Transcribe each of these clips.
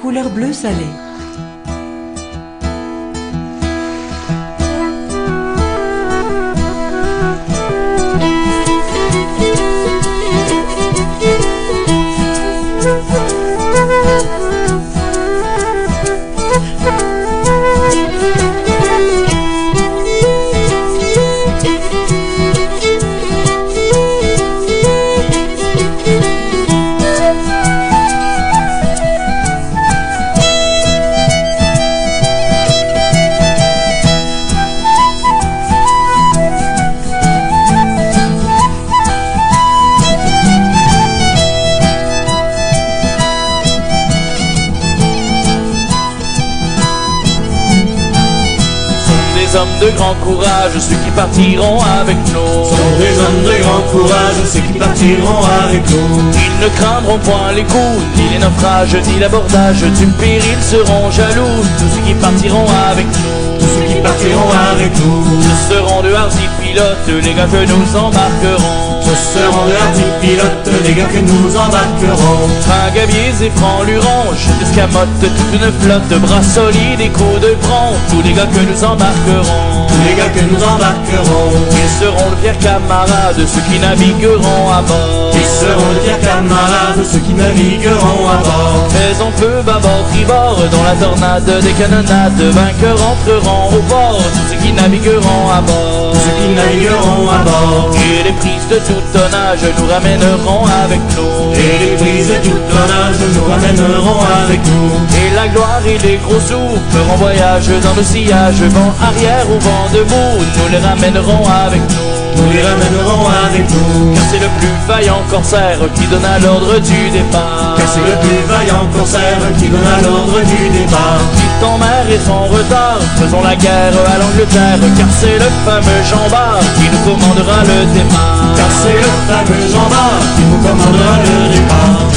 couleur bleu salé. Courage, ceux qui partiront avec nous. Sont des hommes de grand courage, ceux qui partiront avec nous. Ils ne craindront point les coups, ni les naufrages, ni l'abordage du péril seront jaloux. Tous ceux qui partiront avec nous. Tous ceux qui partiront avec nous. Ce seront de hardis pilotes, les gars que nous embarquerons. Seront de hardis pilotes, les gars que nous embarquerons. Tringaviers et francs-lurons, escamotes, toute une flotte, bras solides et coups de bronze. Tous les gars que nous embarquerons. Tous les gars que nous embarquerons. Ils seront le pire camarade, ceux qui navigueront à bord. Ils seront le pire camarade, ceux qui navigueront à bord. Mais on peut bâbord, tribord, dans la tornade des canonnades, vainqueurs entreront au bord. Tous ceux qui navigueront à bord. Ceux qui navigueront à bord. Et les prises de tout tonnage nous ramèneront avec nous. Et les prises de tout tonnage nous ramèneront avec nous. Et la gloire et les gros sous feront voyage dans le sillage, vent arrière ou vent debout, nous les ramènerons avec nous nous les ramènerons avec nous. Car c'est le plus vaillant corsaire qui donna l'ordre du départ. Car c'est le plus vaillant corsaire qui donna l'ordre du départ. Quitte en mer et sans retard, faisons la guerre à l'Angleterre. Car c'est le fameux Jean Bart qui nous commandera le départ. Car c'est le fameux Jean Bart qui nous commandera le départ.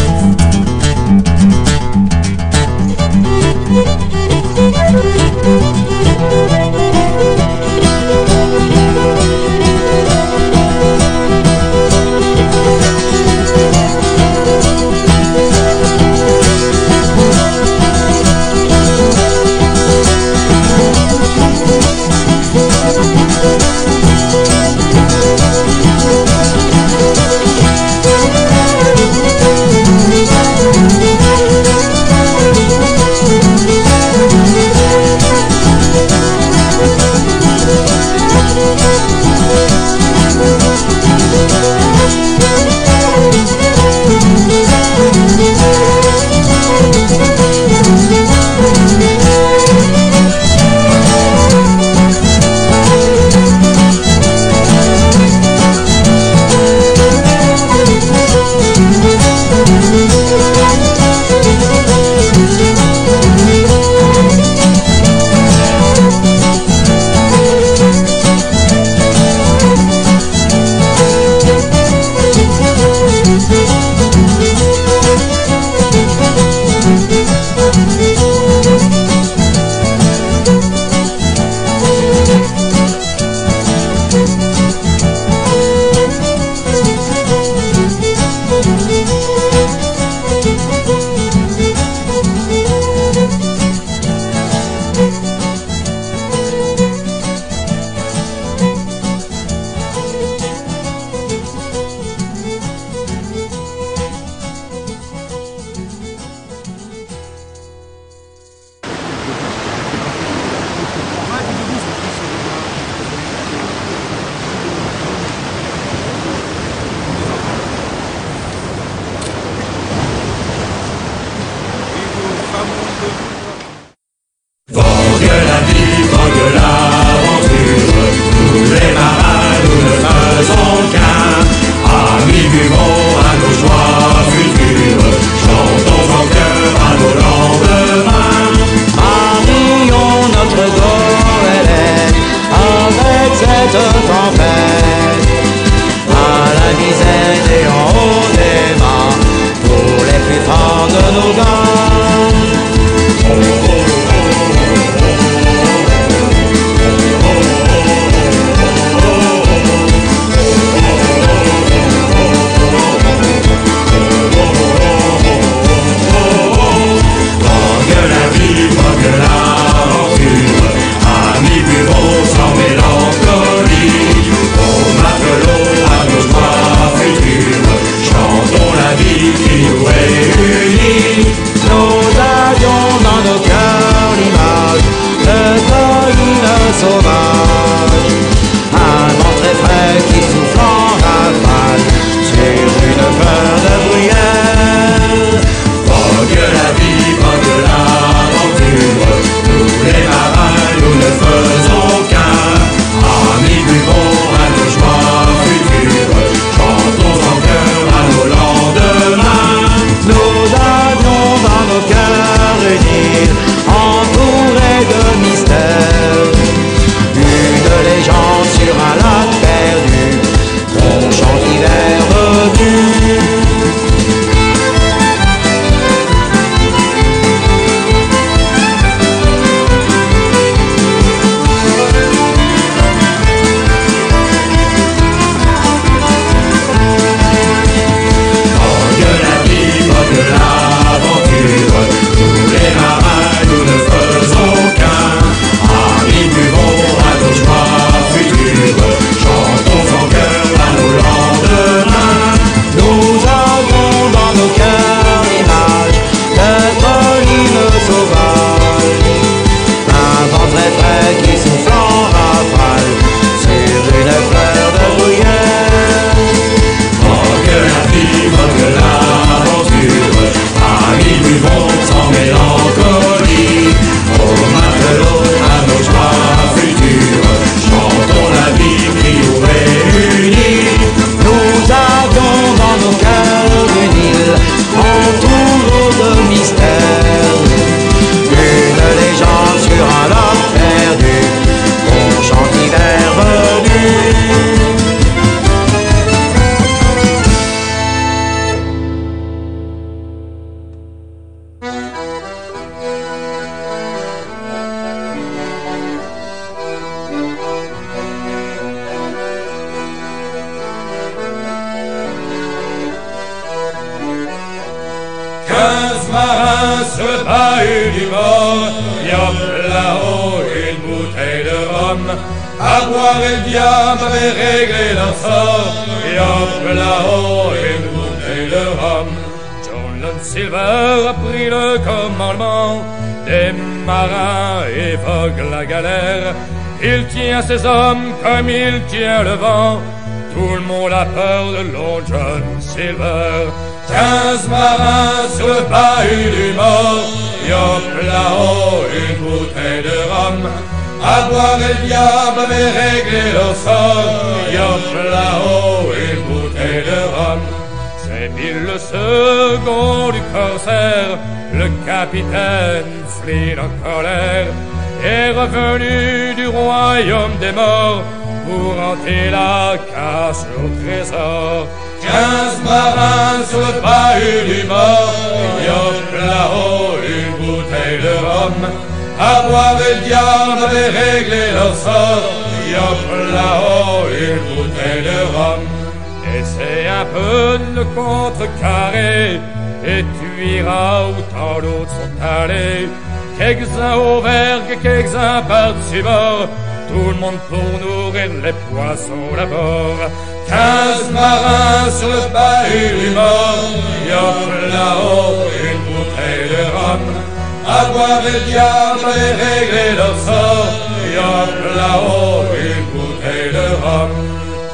Comme il tient le vent. Tout le monde a peur de Long John Silver. Quinze marins sur le bahut du mort. Yop là-haut, une bouteille de rhum. À boire le diable avait réglé leur sort. Yop là-haut, une bouteille de rhum. C'est Bill le second du corsaire, le capitaine Flynn en colère, est revenu du royaume des morts pour hanter la casse au trésor. Quinze marins sur le bahut du mort, yop là-haut une bouteille de rhum. À boire le diable avait réglé leur sort, yop là-haut une bouteille de rhum. Essaie un peu de le contrecarrer, et tu iras où tant d'autres sont allés. Quelques-uns au vergue, quelques-uns par-dessus bord, tout le monde pour nourrir les poissons d'abord. Quinze marins sur le bahut du mort, yop là-haut une bouteille de rhum. À boire le diable et régler leur sort, yop là-haut une bouteille de rhum.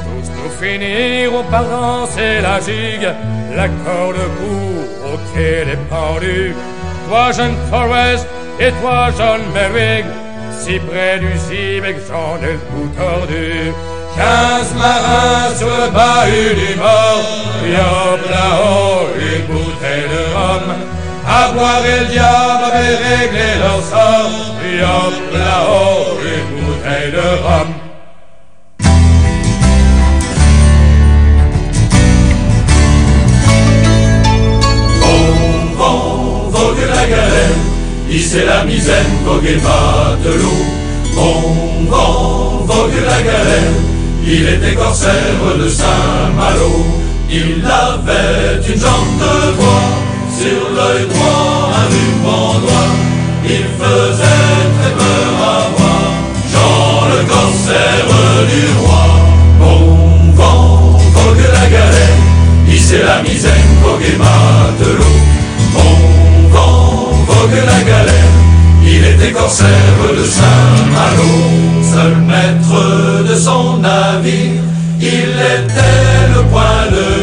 Tous nous finirons par danser la gigue, la corde au cou, au quai des pendus. Toi, jeune Forrest, et toi, John Merrick, si près du Zibek, j'en ai le bout tordu. Quinze marins sur le bahut du mort, yop là-haut, une bouteille de rhum. À boire et le diable avait réglé leur sort, yop là-haut, une bouteille de rhum. C'est la misaine, vogue et matelot? Bon vent, vogue la galère, il était corsaire de Saint-Malo. Il avait une jambe de bois, sur l'œil droit un ruban noir. Il faisait très peur à voir, Jean le corsaire du roi. Bon vent, vogue la galère, c'est la misaine, vogue et matelot? Vogue la galère, il était corsaire de Saint-Malo. Seul maître de son navire, il était le point de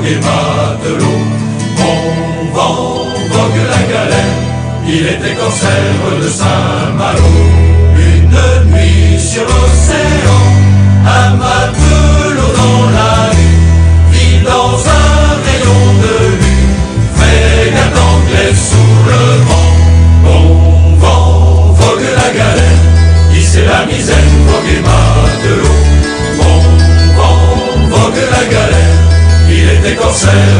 misaine, vogue et matelot. Bon vent, vogue la galère, il était corsaire de Saint-Malo. Était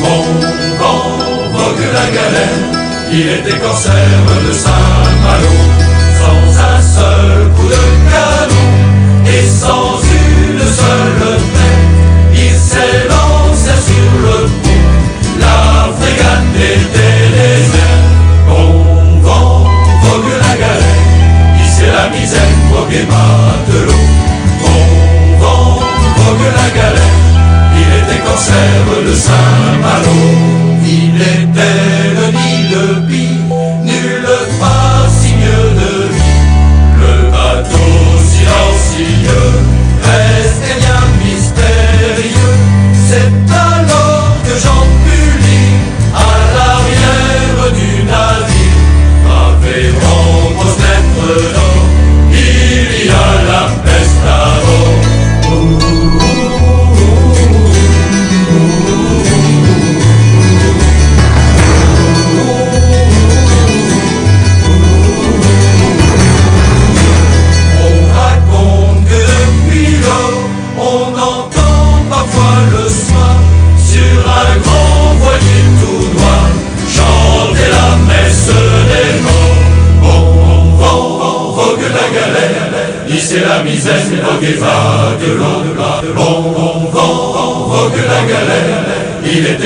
Bon vent, vogue la galère, il était corsaire de Saint-Malo. Sans un seul coup de canon et sans une seule tête, il lancé sur le pont. La frégate était déserte. Bon vent, vogue la galère, ici la misaine, vogue et corsaire de Saint-Malo.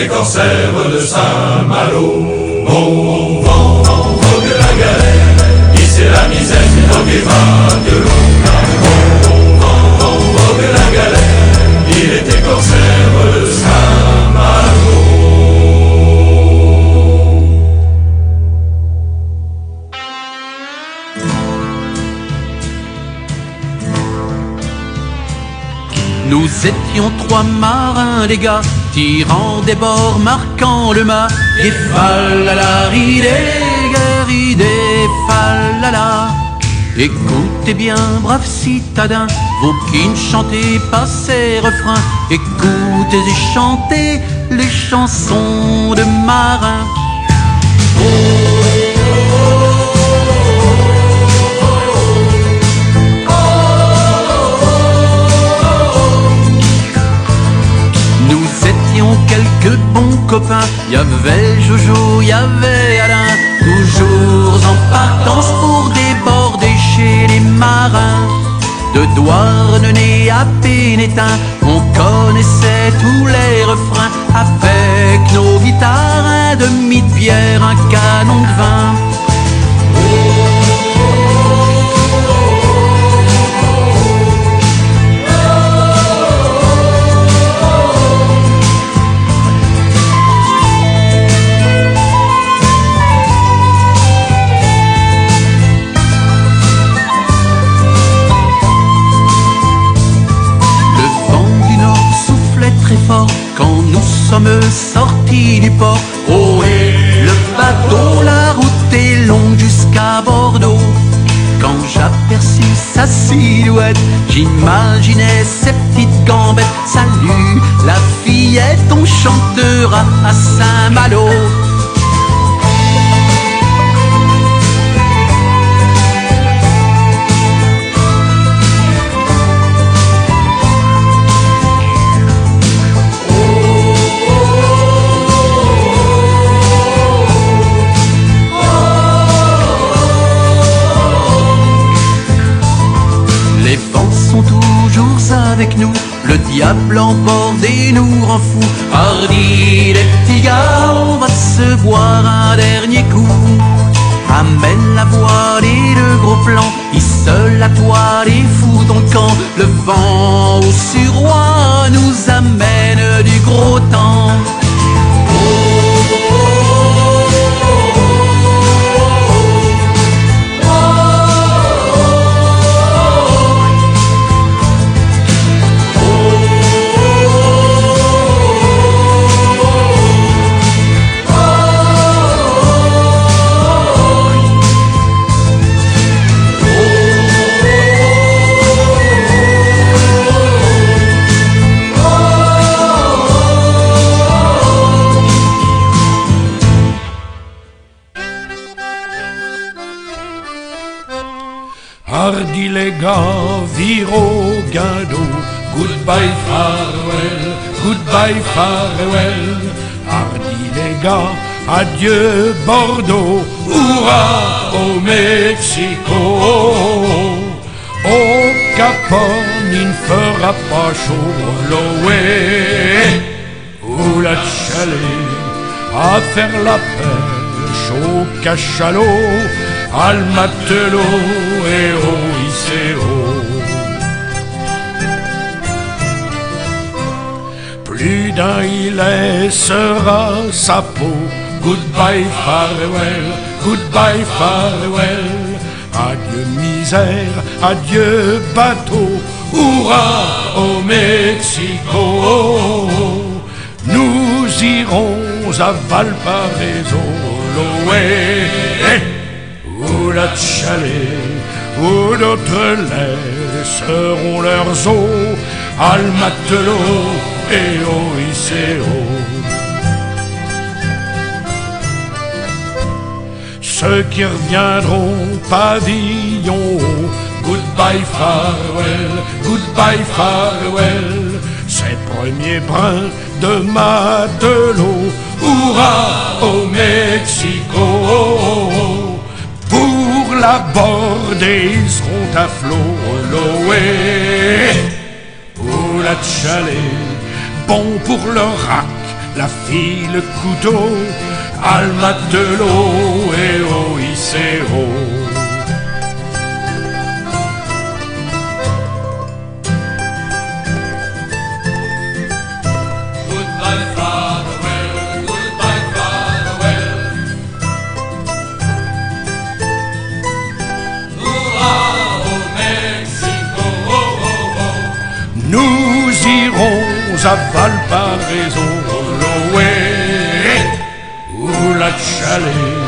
Il était corsaire de Saint-Malo. Bon vent, vogue la galère, c'est la misaine, vogue et vague l'eau. Bon, vent, vogue la galère, il était corsaire de Saint-Malo. Nous étions trois marins, les gars, tirant des bords, marquant le mât. Et falala, ridé, ridé, falala. Écoutez bien, braves citadins, vous qui ne chantez pas ces refrains, écoutez et chantez les chansons de marins. Nous étions quelques bons copains. Y Jojo, y avait Alain. Toujours en partance pour déborder chez les marins. De Douarnenez à Pénétin, on connaissait tous les refrains. Avec nos guitares, un demi de bière, un canon de vin. Quand nous sommes sortis du port. Oh et le bateau, la route est longue jusqu'à Bordeaux. Quand j'aperçus sa silhouette, j'imaginais ses petites gambettes. Salut, la fillette, on chantera à Saint-Malo. Le diable en bord et nous rend fous. Hardi les petits gars, on va se boire un dernier coup. Amène la voile et le gros plan, hisse la toile et fous ton camp. Le vent au suroît nous amène du gros temps. Goodbye farewell, goodbye farewell. Hardy les gars, adieu Bordeaux, hurrah au Mexico. Au Capone, il ne fera pas chaud, l'Oé ou la chalet à faire la pêche au cachalot, al matelot et au Plus il laissera sa peau. Goodbye, farewell, goodbye, farewell. Adieu misère, adieu bateau, hurrah au Mexico. Nous irons à Valparaiso, l'Oé, où la chalet, où d'autres laisseront leurs eaux, al matelot Ceux qui reviendront pavillon goodbye farewell, goodbye farewell, ces premiers brins de matelot, hurrah au Mexico, pour la borde et ils seront à flot. Loé ou la chalet, bon pour le rack, la fille, le couteau, almat de l'eau et oicéo. À Valparaiso, Loé ou la chalet,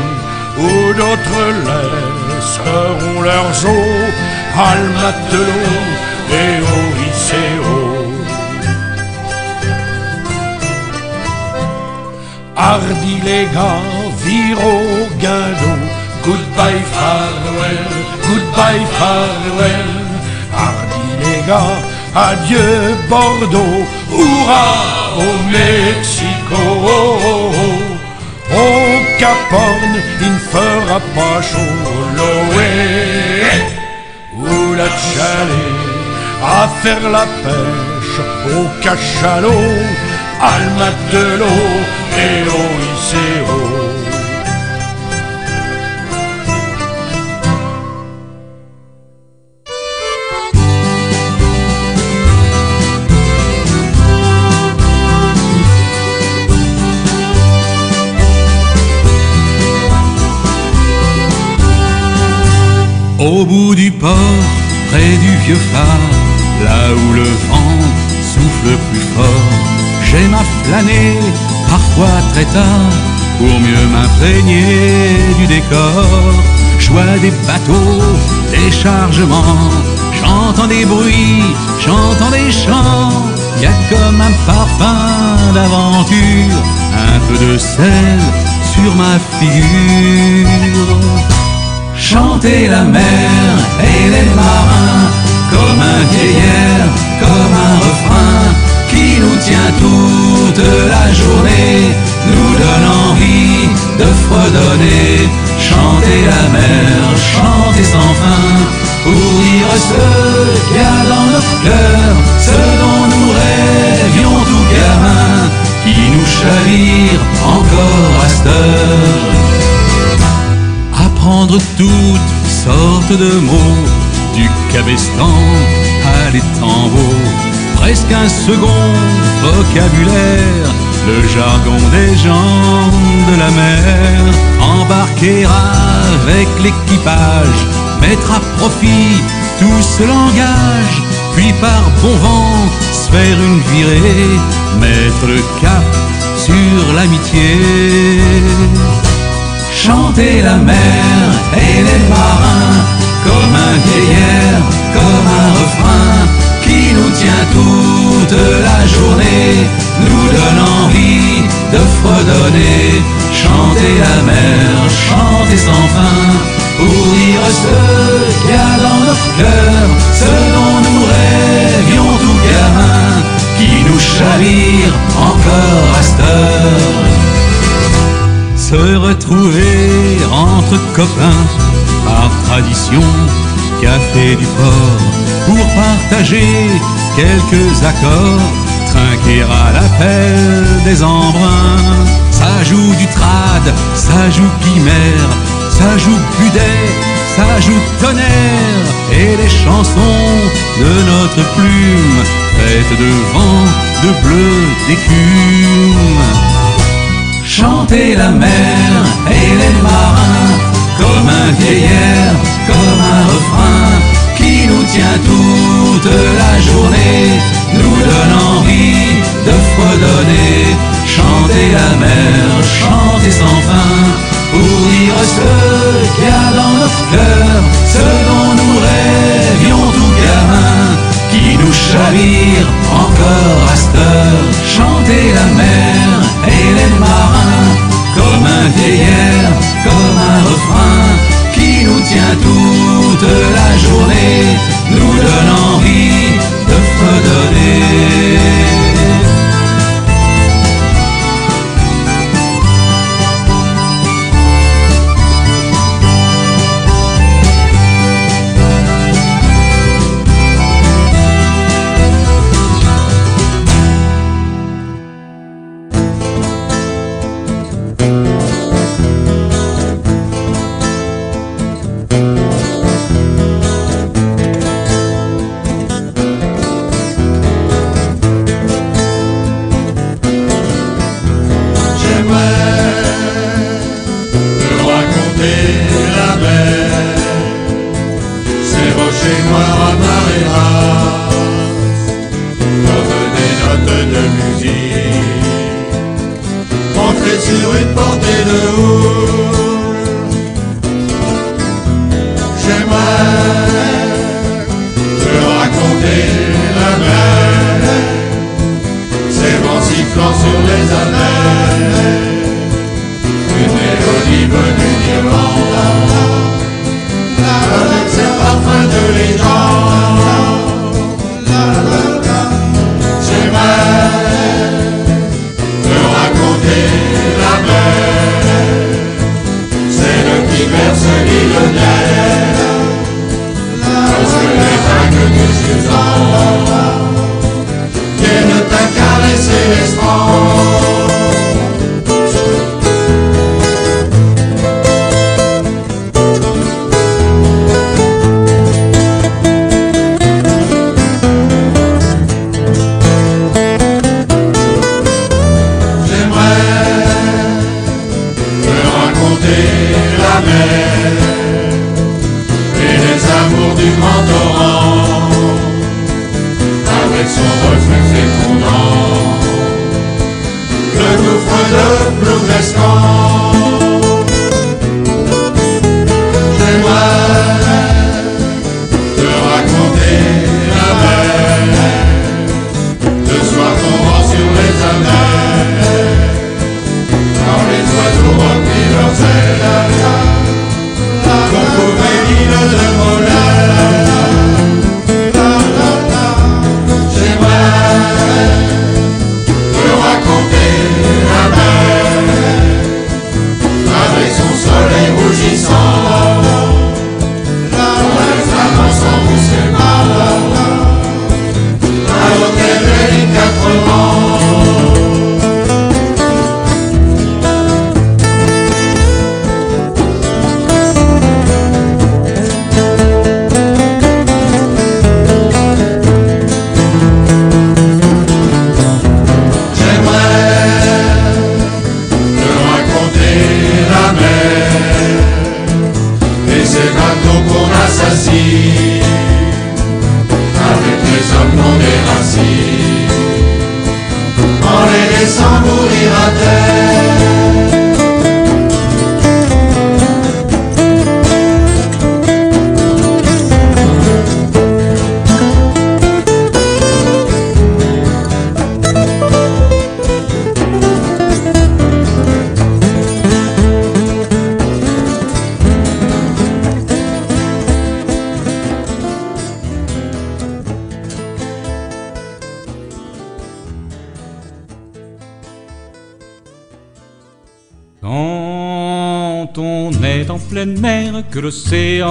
où d'autres laisseront leurs eaux, Almatelo et Oiceo. Hardy les gars, viro guindo, goodbye farewell, goodbye farewell. Hardy les gars, adieu Bordeaux, hurrah au Mexico. Au Cap Horn, il ne fera pas chaud, ou la chalet, à faire la pêche au cachalot, Almatelo et Oiceo. Au bout du port, près du vieux phare, là où le vent souffle plus fort, j'aime à flâner, parfois très tard, pour mieux m'imprégner du décor. Joie des bateaux, des chargements, j'entends des bruits, j'entends des chants, y a comme un parfum d'aventure, un peu de sel sur ma figure. Chanter la mer et les marins comme un vieillard, comme un refrain qui nous tient toute la journée, nous donne envie de fredonner. Chanter la mer, chanter sans fin, pour dire ce qu'il y a dans notre cœur, ce dont nous toutes sortes de mots, du cabestan à l'étambeau, presque un second vocabulaire, le jargon des gens de la mer, embarquer avec l'équipage, mettre à profit tout ce langage, puis par bon vent se faire une virée, mettre le cap sur l'amitié chanter la mer et les marins comme un vieillard, comme un refrain qui nous tient toute la journée, nous donne envie de fredonner, chanter la mer, chanter sans fin, pour dire ce qu'il y a dans notre cœur, ce dont nous rêvions tout gamin, qui nous chavire encore à cette heure se retrouver entre copains par tradition, café du port, pour partager quelques accords, trinquer à l'appel des embruns. Ça joue du trad, ça joue chimère, ça joue budet, ça joue tonnerre, et les chansons de notre plume, faites de vent, de bleu, d'écume chanter la mer et les marins comme un vieillard, comme un refrain qui nous tient toute la journée, nous donne envie de fredonner, chanter la mer, chanter sans fin, pour dire ce qu'il y a dans notre cœur, ce dont nous rêvions tout gamin, nous chavire encore à cette heure, chanter la mer et les marins, comme un vieillard, comme un refrain qui nous tient toute la journée, nous donne envie de fredonner.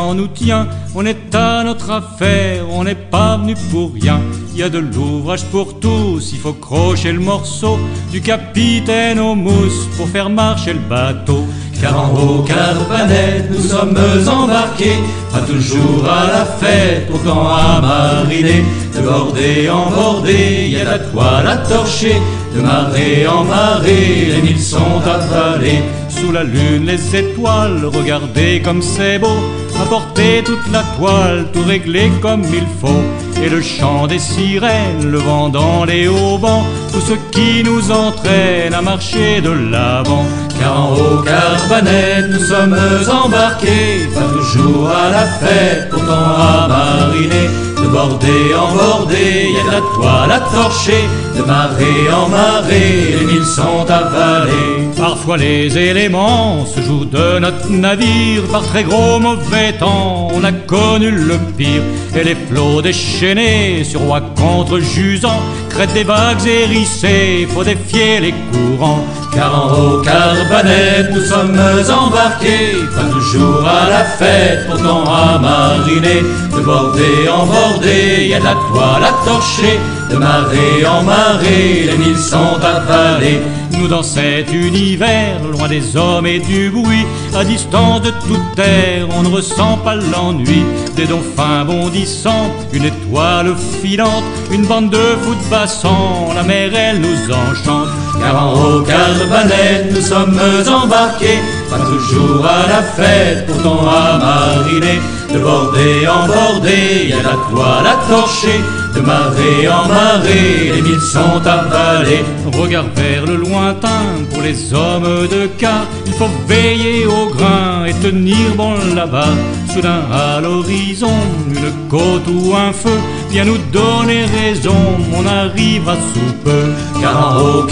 On est à notre affaire, on n'est pas venu pour rien. Il y a de l'ouvrage pour tous, il faut crocher le morceau du capitaine aux mousses pour faire marcher le bateau. Car en haut Carpanet, nous sommes embarqués, pas toujours à la fête, pourtant à mariner. De bordée en bordée, il y a la toile à torcher, de marée en marée, les mille sont avalés. Sous la lune, les étoiles, regardez comme c'est beau, apporter toute la toile, tout réglé comme il faut. Et le chant des sirènes, le vent dans les haubans, tout ce qui nous entraîne à marcher de l'avant. Car en haut Carbanet, nous sommes embarqués, pas toujours à la fête, pourtant à mariner. De bordée en bordée, y a de la toile à torcher, de marée en marée, les milles sont avalés. Parfois les éléments se jouent de notre navire, par très gros mauvais temps, on a connu le pire. Et les flots déchaînés, sur roi contre jusant, crête des vagues hérissées, faut défier les courants. Car en haut Carbanet, nous sommes embarqués, pas toujours à la fête, pourtant à mariner. De bordée en bordée, y a de la toile à torcher, de marée en marée, les milles sont avalés. Nous dans cet univers, loin des hommes et du bruit, à distance de toute terre, on ne ressent pas l'ennui. Des dauphins bondissants, une étoile filante, une bande de foot passant, la mer elle nous enchante. Car en haut Carbanet, nous sommes embarqués, pas toujours à la fête, pourtant à mariner. de bordée en bordée, y a la toile à torcher, de marée en marée, les milles sont avalés. Regarde vers le lointain pour les hommes de quart, il faut veiller au grain et tenir bon là-bas. Soudain à l'horizon, une côte ou un feu vient nous donner raison, on arrivera sous peu. Car en haut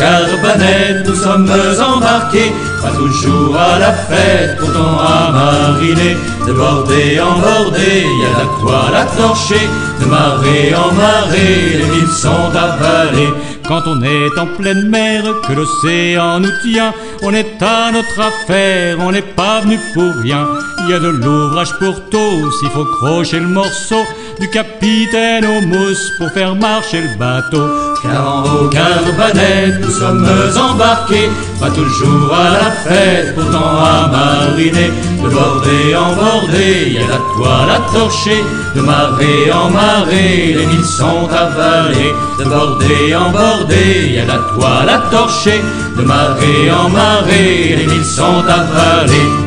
nous sommes embarqués, pas toujours à la fête, pourtant à mariner. De bordée en bordée, y a la toile à torcher, de marée en marée, les villes sont avalées. Quand on est en pleine mer, que l'océan nous tient, on est à notre affaire, on n'est pas venu pour rien. Il y a de l'ouvrage pour tous, il faut crocher le morceau du capitaine au mousse pour faire marcher le bateau. Car en haut Carbanet, nous sommes embarqués, pas toujours à la fête, pourtant à mariner. De bordée en bordée, y a la toile à torcher, de marée en marée, les milles sont avalées. De bordée en bordée, y a la toile à torcher, de marée en marée, les milles sont avalées.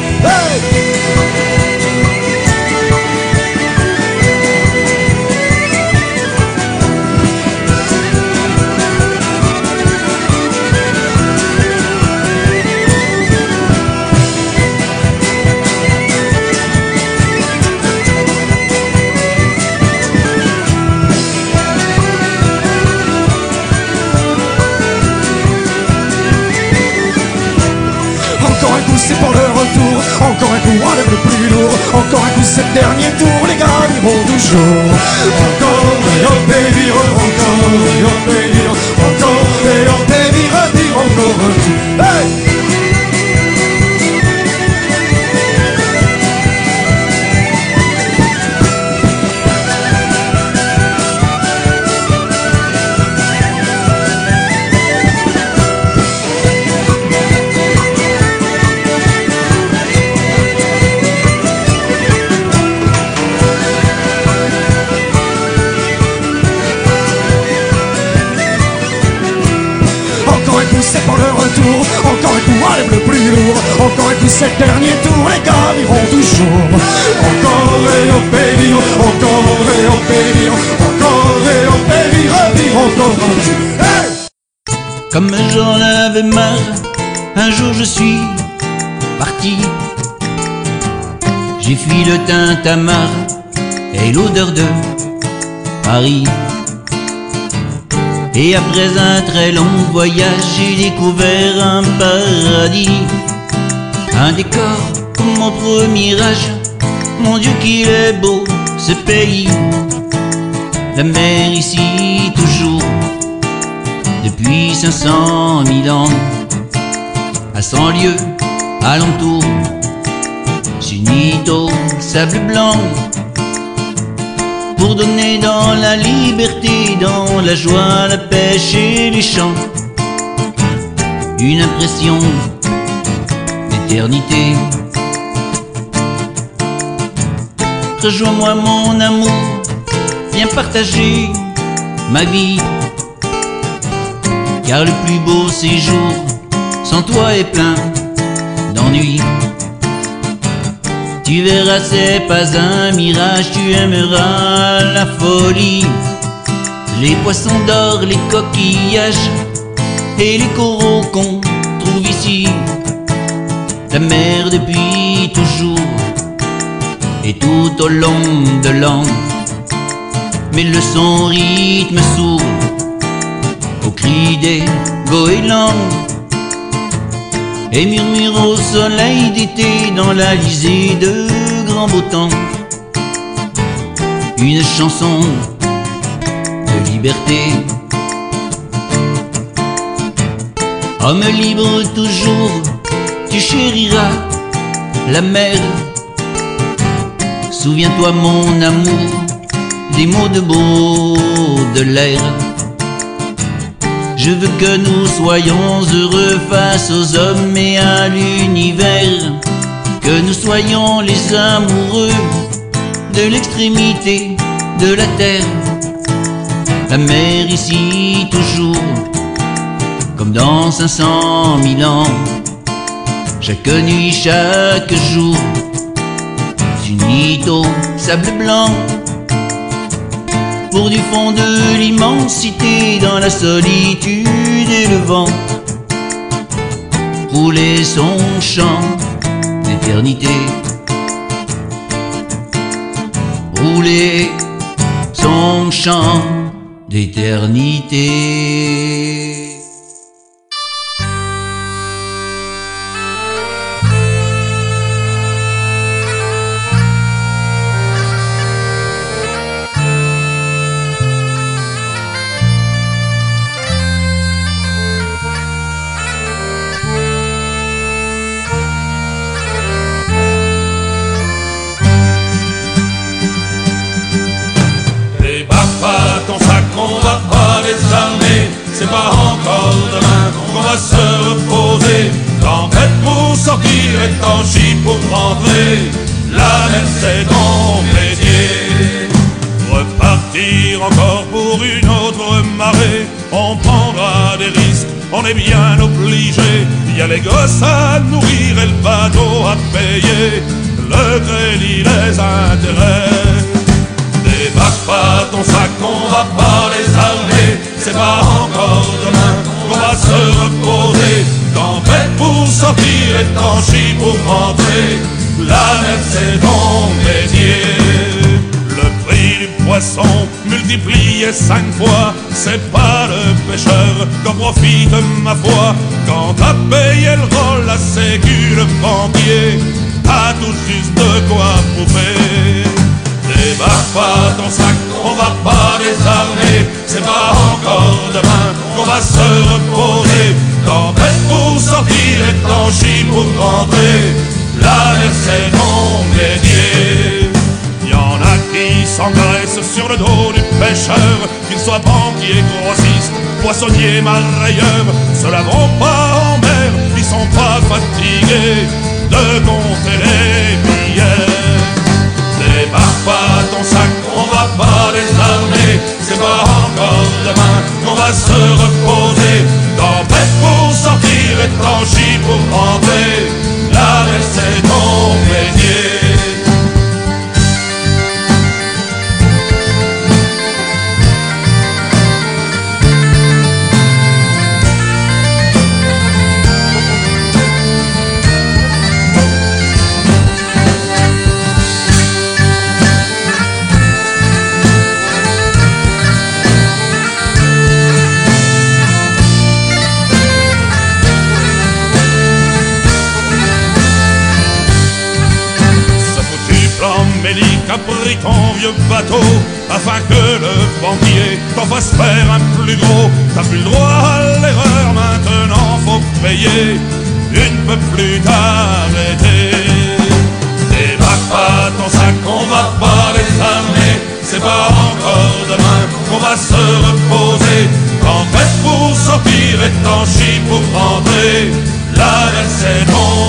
Hey dernier tour. Les gars, ils vont toujours. Encore et on vivre. Encore et on vivre. Encore et on fait vivre. Vivre encore. Hey! Encore un coup, c'est le dernier tour. Les gars toujours. Encore et on vivre. Encore et on vivre. Encore et on fait vivre. Encore! Comme j'en avais marre, un jour je suis parti. J'ai fui le tintamarre et l'odeur de Paris. Et après un très long voyage, j'ai découvert un paradis. Un décor pour mon premier âge. Mon Dieu qu'il est beau ce pays. La mer ici toujours. Depuis 500 000 ans, à 100 lieues alentour, s'unit au sable blanc, pour donner dans la liberté, dans la joie, la pêche et les champs, une impression Rejoins-moi mon amour, viens partager ma vie car le plus beau séjour sans toi est plein d'ennui. Tu verras, c'est pas un mirage, tu aimeras la folie. Les poissons d'or, les coquillages et les coraux qu'on trouve ici. La mer depuis toujours et tout au long de l'an. Mais le son rythme sourd au cri des goélands et murmure au soleil d'été dans la lisée de grand beau temps. Une chanson de liberté. Homme libre toujours, tu chériras la mer. Souviens-toi mon amour des mots de beau de l'air. Je veux que nous soyons heureux face aux hommes et à l'univers. Que nous soyons les amoureux de l'extrémité de la terre. La mer ici toujours, comme dans 500 mille ans. Chaque nuit, chaque jour, unis au sable blanc. Pour du fond de l'immensité dans la solitude et le vent. Rouler son chant d'éternité. Rouler son chant d'éternité sortir et pour rentrer. La mer c'est ton métier. Repartir encore pour une autre marée. On prendra des risques, on est bien obligé. Y a les gosses à nourrir et le bateau à payer. Le crédit, les intérêts. Débarque pas ton sac, on va pas les armer c'est pas encore demain qu'on va se reposer. Sortir tanchi pour rentrer. La mer c'est ton métier. Le prix du poisson multiplié cinq fois, c'est pas le pêcheur qu'en profite ma foi. Quand t'as payé le rôle, la sécu, le t'as tout juste de quoi bouffer. Débarque pas ton sac, on va pas désarmer, c'est pas encore demain qu'on va se reposer. Tempête pour sortir et pour rentrer, la mer c'est mon métier. Y'en a qui s'engraissent sur le dos du pêcheur, qu'il soit banquier, grossiste, poissonnier, marailleur, ceux-là vont pas en mer, ils sont pas fatigués de compter les billets. Débarque pas ton sac, on va pas désarmer. C'est pas encore demain qu'on va se reposer. Sortir et trancher pour rentrer. La ton vieux bateau afin que le banquier t'en fasse faire un plus gros. T'as plus le droit à l'erreur, maintenant faut payer. Une peu plus t'arrêter. Débarque pas ton sac, on va pas les amener. C'est pas encore demain qu'on va se reposer. Tempête pour sortir et tanchi pour rentrer. La c'est ton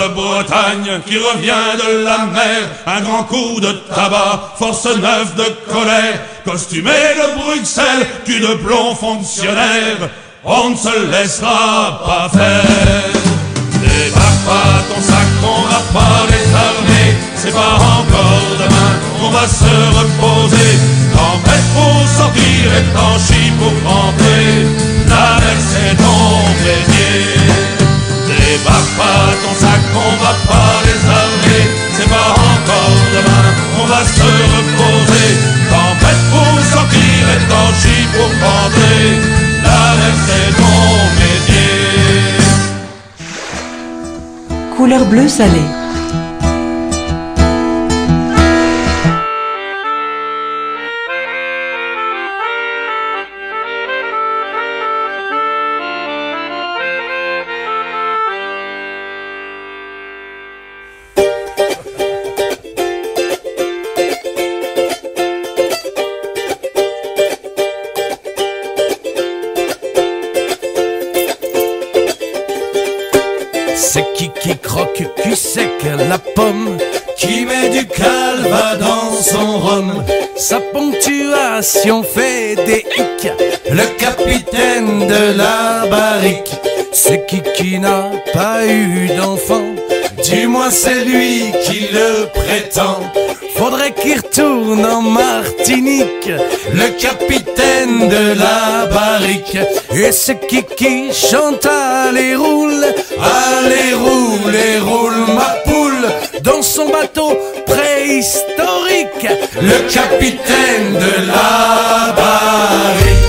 de Bretagne qui revient de la mer, un grand coup de tabac, force neuf de colère, costumé de Bruxelles, tu de plomb fonctionnaire, on ne se laissera pas faire. Débarque pas ton sac, on va pas les armées, c'est pas encore demain qu'on va se reposer. Tempête pour sortir et pour rentrer, la mer c'est ton plaisir débat pas ton sac, on va pas les amener. C'est pas encore demain, on va se reposer. Tempête pour sortir et tanchi pour rentrer. La mer c'est ton métier. Couleur bleue salée. Fait des hicks Le capitaine de la barrique. C'est qui qui n'a pas eu d'enfant Du moins c'est lui qui le prétend. Faudrait qu'il retourne en Martinique Le capitaine de la barrique. Et c'est qui qui chante allez roule Allez roule et roule ma poule. Dans son bateau préhistorique. Le capitaine de la barrique.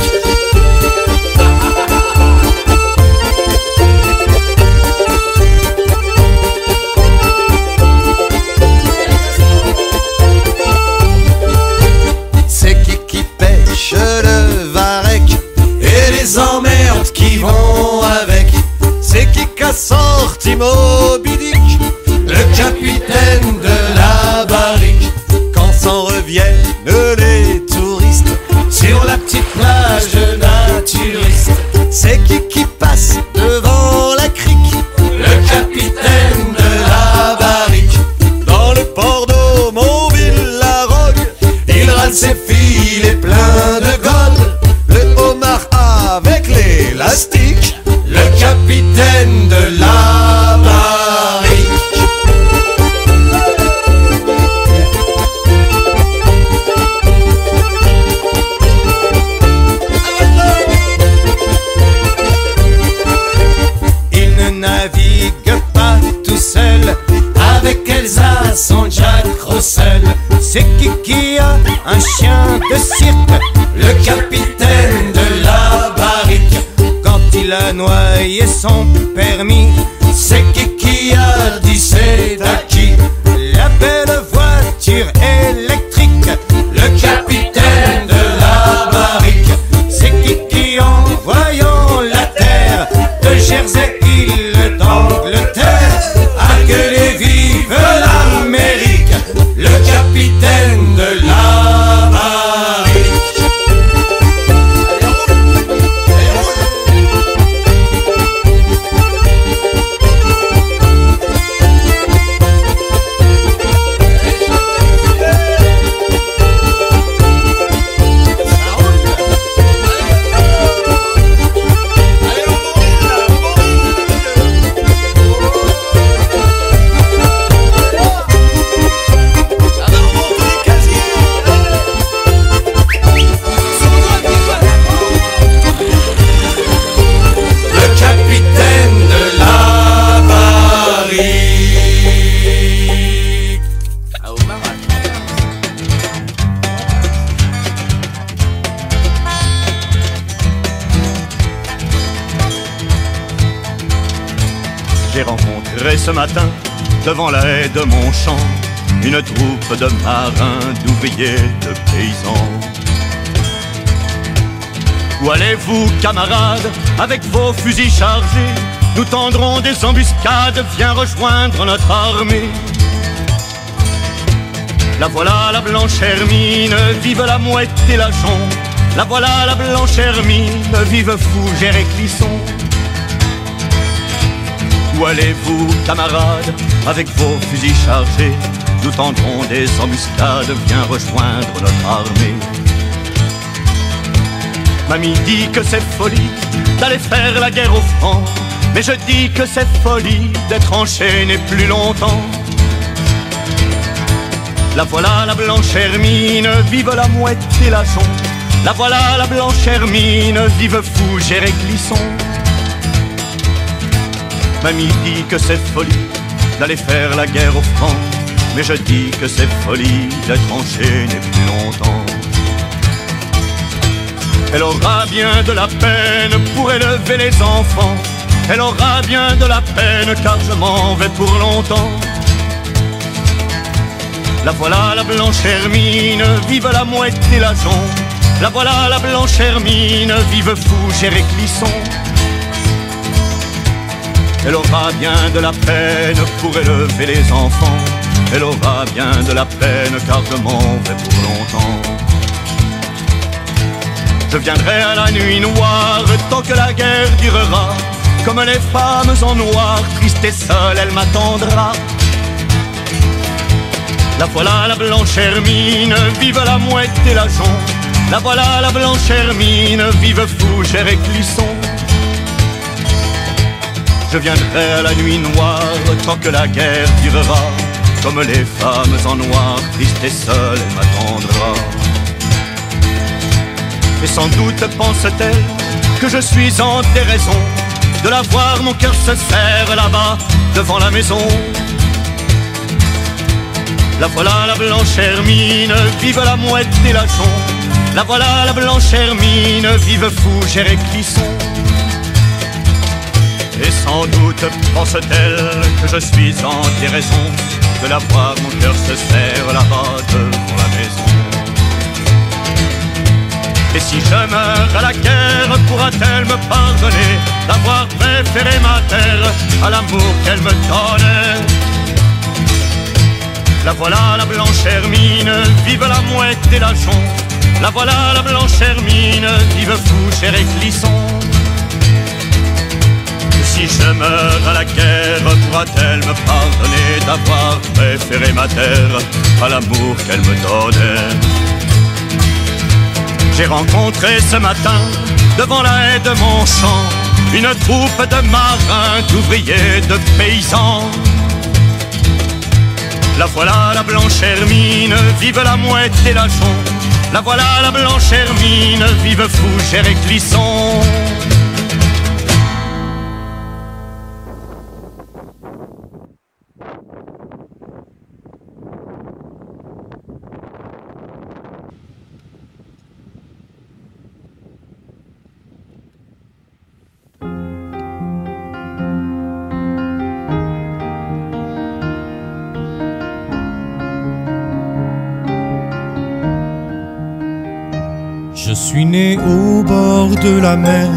C'est qui qui pêche le varech Et les emmerdes qui vont avec. C'est qui qui a sorti Moby Le capitaine de Reviennent les touristes. Sur la petite plage naturiste C'est qui qui passe devant la crique? Le capitaine de la barrique. Dans le port d'Aumonville la rogue Il râle ses filets C'est a un chien de cirque Le capitaine de la barrique. Quand il a noyé son permis C'est qui matin, devant la haie de mon champ, une troupe de marins, d'ouvriers, de paysans. Où allez-vous, camarades, avec vos fusils chargés? Nous tendrons des embuscades, viens rejoindre notre armée. La voilà la blanche hermine, vive la mouette et la jonc. La voilà la blanche hermine, vive Fougère et Clisson. Où allez-vous, camarades, avec vos fusils chargés Nous tendrons des embuscades, viens rejoindre notre armée. Mamie dit que c'est folie d'aller faire la guerre au front, mais je dis que c'est folie d'être enchaîné plus longtemps. La voilà la blanche hermine, vive la mouette et la jonc. La voilà la blanche hermine, vive Fougère et Clisson. Mamie dit que c'est folie d'aller faire la guerre au front, mais je dis que c'est folie d'être enchaîné plus longtemps. Elle aura bien de la peine pour élever les enfants, elle aura bien de la peine car je m'en vais pour longtemps. La voilà la blanche hermine, vive la mouette et la jonc. La voilà la blanche hermine, vive fougère et clisson. Elle aura bien de la peine pour élever les enfants. Elle aura bien de la peine car je m'en vais pour longtemps. Je viendrai à la nuit noire tant que la guerre durera. Comme les femmes en noir, triste et seule, elle m'attendra. La voilà la blanche hermine, vive la mouette et la jonc. La voilà la blanche hermine, vive fougère et clisson. Je viendrai à la nuit noire tant que la guerre durera. Comme les femmes en noir, tristes et seules, elle m'attendra. Et sans doute pense-t-elle que je suis en déraison de la voir, mon cœur se serre là-bas devant la maison. La voilà la blanche hermine, vive la mouette et la. La voilà la blanche hermine, vive fougère et clisson. Et sans doute pense-t-elle que je suis en déraison de la voir, mon cœur se serre là-bas devant la maison. Et si je meurs à la guerre, pourra-t-elle me pardonner d'avoir préféré ma terre à l'amour qu'elle me donnait? La voilà la blanche hermine, vive la mouette et la jonc. La voilà la blanche hermine, vive fougère et clisson. Si je meurs à la guerre, pourra-t-elle me pardonner d'avoir préféré ma terre à l'amour qu'elle me donnait? J'ai rencontré ce matin, devant la haie de mon champ, une troupe de marins, d'ouvriers, de paysans. La voilà la blanche hermine, vive la mouette et la jonc. La voilà la blanche hermine, vive fougère et clisson. De la mer,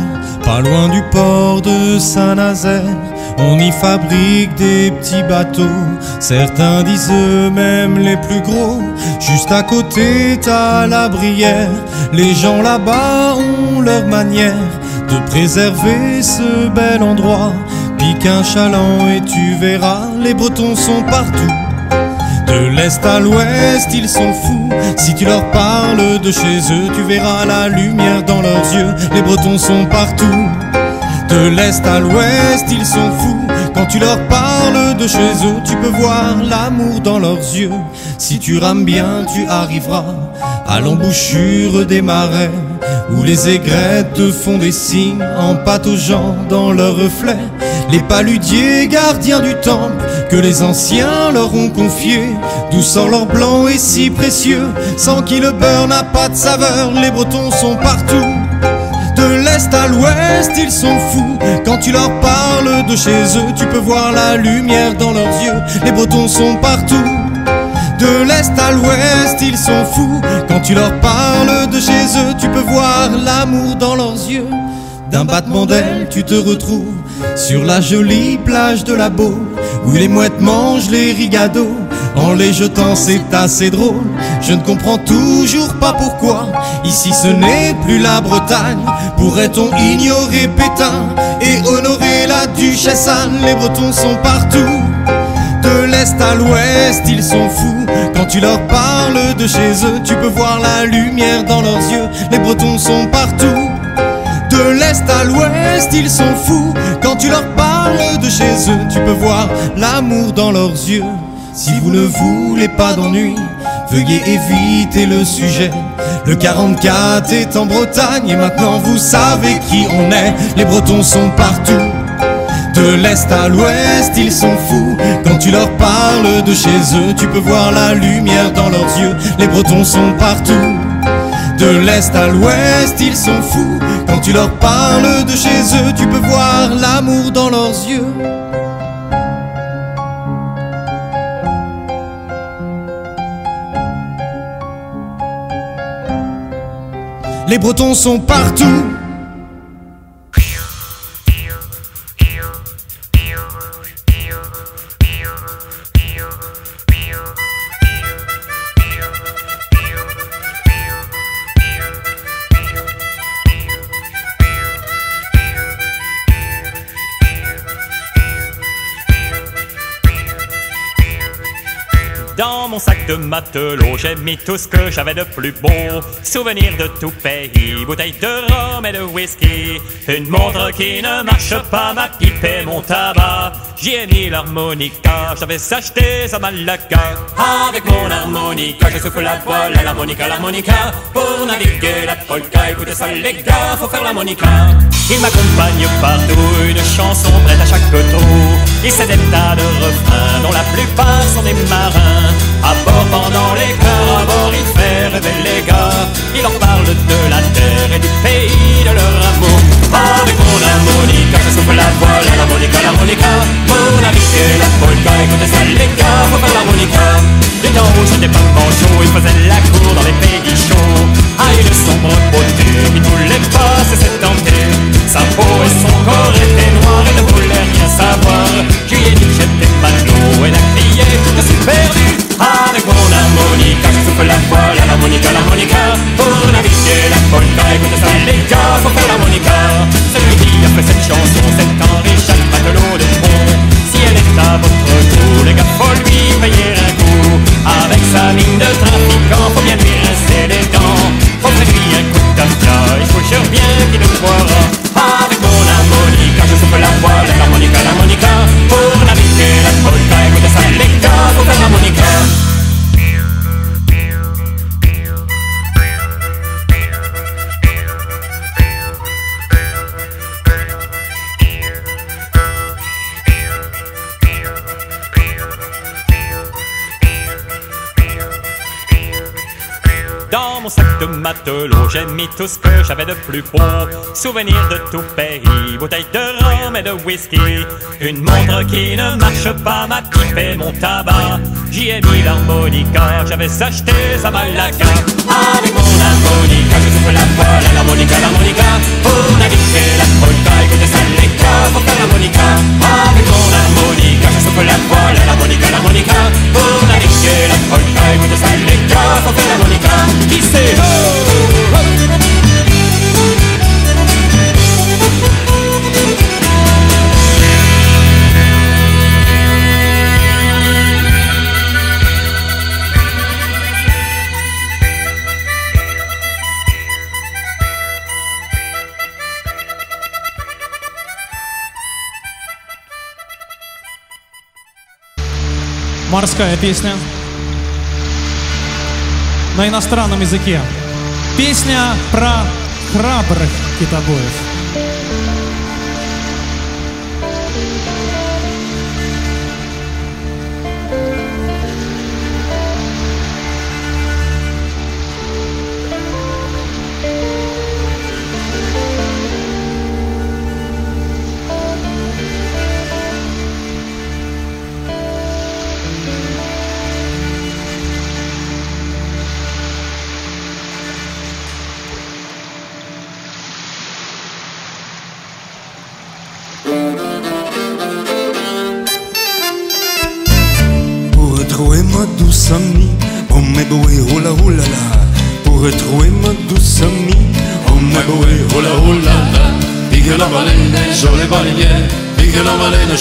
pas loin du port de Saint-Nazaire. On y fabrique des petits bateaux, certains disent même les plus gros. Juste à côté, t'as la brière. Les gens là-bas ont leur manière de préserver ce bel endroit. Pique un chaland et tu verras, les Bretons sont partout. De l'est à l'ouest, ils sont fous. Si tu leur parles de chez eux, tu verras la lumière dans leurs yeux. Les Bretons sont partout. De l'est à l'ouest, ils sont fous. Quand tu leur parles de chez eux, tu peux voir l'amour dans leurs yeux. Si tu rames bien, tu arriveras à l'embouchure des marais. Où les aigrettes te font des signes en pataugeant dans leurs reflets. Les paludiers, gardiens du temple, que les anciens leur ont confié. D'où sort leur blanc et si précieux, sans qui le beurre n'a pas de saveur. Les Bretons sont partout. De l'est à l'ouest, ils sont fous. Quand tu leur parles de chez eux, tu peux voir la lumière dans leurs yeux. Les Bretons sont partout. De l'est à l'ouest, ils sont fous. Quand tu leur parles de chez eux, tu peux voir l'amour dans leurs yeux. D'un battement d'aile, tu te retrouves sur la jolie plage de la Baule, où les mouettes mangent les rigados. En les jetant, c'est assez drôle. Je ne comprends toujours pas pourquoi. Ici, ce n'est plus la Bretagne. Pourrait-on ignorer Pétain et honorer la duchesse Anne? Les Bretons sont partout. De l'est à l'ouest, ils sont fous. Quand tu leur parles de chez eux, tu peux voir la lumière dans leurs yeux. Les Bretons sont partout. De l'est à l'ouest, ils sont fous. Quand tu leur parles de chez eux, tu peux voir l'amour dans leurs yeux. Si vous ne voulez pas d'ennui, veuillez éviter le sujet. Le 44 est en Bretagne et maintenant vous savez qui on est. Les Bretons sont partout. De l'est à l'ouest, ils sont fous. Quand tu leur parles de chez eux, tu peux voir la lumière dans leurs yeux. Les Bretons sont partout. De l'est à l'ouest, ils sont fous. Quand tu leur parles de chez eux, tu peux voir l'amour dans leurs yeux. Les Bretons sont partout. De matelot, j'ai mis tout ce que j'avais de plus beau. Souvenirs de tout pays, bouteilles de rhum et de whisky. Une montre qui ne marche pas, ma pipe et mon tabac. J'y ai mis l'harmonica, j'avais acheté ça Malaga. Avec mon harmonica, je souffle la voile l'harmonica, l'harmonica. Pour naviguer la polka, écoutez ça les gars, faut faire l'harmonica. Il m'accompagne partout, une chanson prête à chaque trou. Il sait des tas de refrains, dont la plupart sont des marins. À bord pendant les cœurs, à bord il fait rêver les gars. Il leur parle de la terre et du pays de leur amour. Avec mon harmonica, je souffle la voile l'harmonica, l'harmonica. Pour naviguer la polka, écoutez ça les gars, faut faire l'harmonica. Du temps où j'étais pas manchot, il faisait la cour dans les pays chauds. Ah, une sombre beauté, il voulait pas se tenter. Sa peau et son corps étaient noirs et ne voulait rien savoir. Je lui ai dit que j'étais panneau, elle a crié, je suis perdu. Avec mon harmonica, souffle la voile à l'harmonica, l'harmonica. Pour naviguer la polka, écoutez ça les gars, faut faire l'harmonica. Celui qui a fait cette chanson, c'est Henri Jacques Matelot de Pont. Si elle est à votre goût, les gars, faut lui payer un coup. Avec sa mine de trafiquant, faut bien lui rincer les dents. Faut lui un coup de il faut bien qu'il le croira. Avec mon harmonica, je souffle la voile à l'harmonica, l'harmonica. Pour naviguer la polka, écoutez ça les gars, faut faire l'harmonica. Mon sac de matelot, j'ai mis tout ce que j'avais de plus beau. Souvenirs de tout pays, bouteilles de rhum et de whisky. Une montre qui ne marche pas, ma pipe et mon tabac. J'y ai mis l'harmonica, j'avais acheté ça Malaga. Avec mon harmonica, je souffle la voile à l'harmonica, l'harmonica. Pour naviguer la polka, écoutez ça les gars, faut faire l'harmonica. Avec mon harmonica, je souffle la voile à l'harmonica, l'harmonica. Pour naviguer la polka, écoutez ça les gars, faut faire l'harmonica. say. Морская песня на иностранном языке. Песня про храбрых китобоев.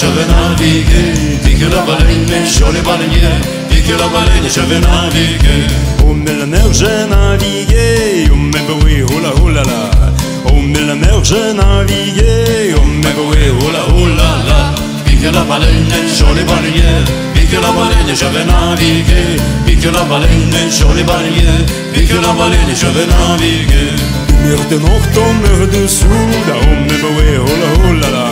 La vais naviguer. Pique la baleine, jolie baleinière, pique la baleine, je vais naviguer. On met la mer, j'ai navigué, on m'est boué, oh la oh là là. On met la mer, j'ai navigué, on m'est boué, oh la oh là là. Pique la baleine, jolie baleinière, pique la baleine, je vais naviguer. Pique la baleine, jolie baleinière, pique la baleine, je vais naviguer. De murs de nacht, on dessous, là on m'est boué, oh la oh là là.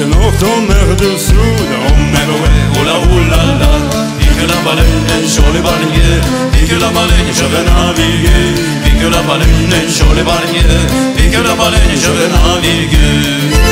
De murs de nacht, on mer dessous, là on m'est boué, Oh la oh la la, pique la baleine, jolie baleinière, pique la baleine, je vais naviguer. Pique pique la baleine et sur les baleiniers, pique la baleine et je vais naviguer.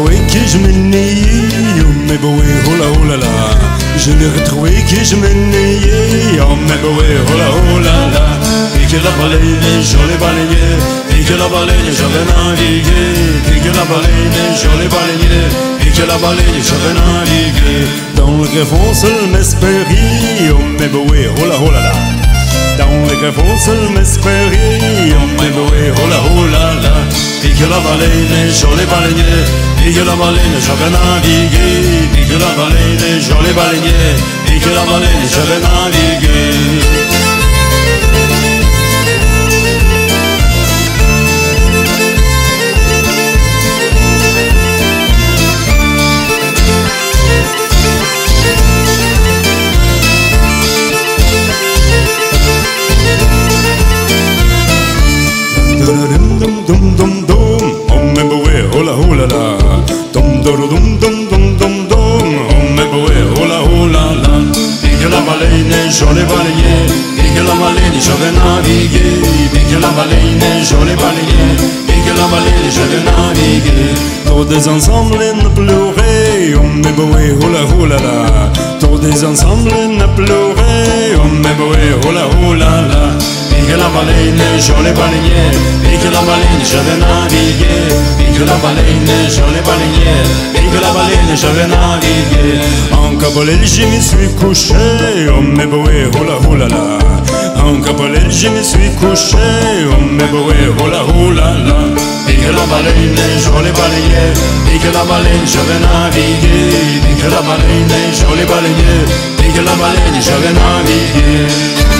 Retrouvé que je m'ennuyais, oh mais boé, oh là oh là là. Je l'ai retrouvé que je m'ennuyais, oh mais boé, oh là oh là là. Et que la baleine, je l'ai balayé, et que la baleine, je vais naviguer. Et que la baleine, je l'ai balayé, et que la baleine, je vais naviguer. Dans le greffon seul m'espérer, oh mais boé, oh là oh là là. Dans les greffons seul m'espérer, oh mais boé, oh là oh là là. Pique la baleine, je l'ai balayé, pique la baleine, je vais naviguer. Pique la baleine, je l'ai balayé, pique la baleine, je vais Dum, oh mais boé, oh là oh là là. Pique la baleine, balayé, pique la baleine. Pique la baleine, balayé, pique la baleine, je vais naviguer. Tous des ensembles ne oh mais boé, oh là là. Des ensembles pleurer, oh mais boé, oh là oh là là. Pique la baleine, je l'ai balayé, pique la baleine, je vais naviguer. Pique la baleine, je l'ai balayé, pique la baleine, je vais naviguer. En cabolel, je me suis couché, oh mais boé, oh là oh là là. En cabolel, je me suis couché, oh mais boé, oh là oh là là. Pique la baleine, je l'ai balayé, pique la baleine, je vais naviguer. Pique la baleine, je l'ai balayé, pique la baleine, je vais naviguer.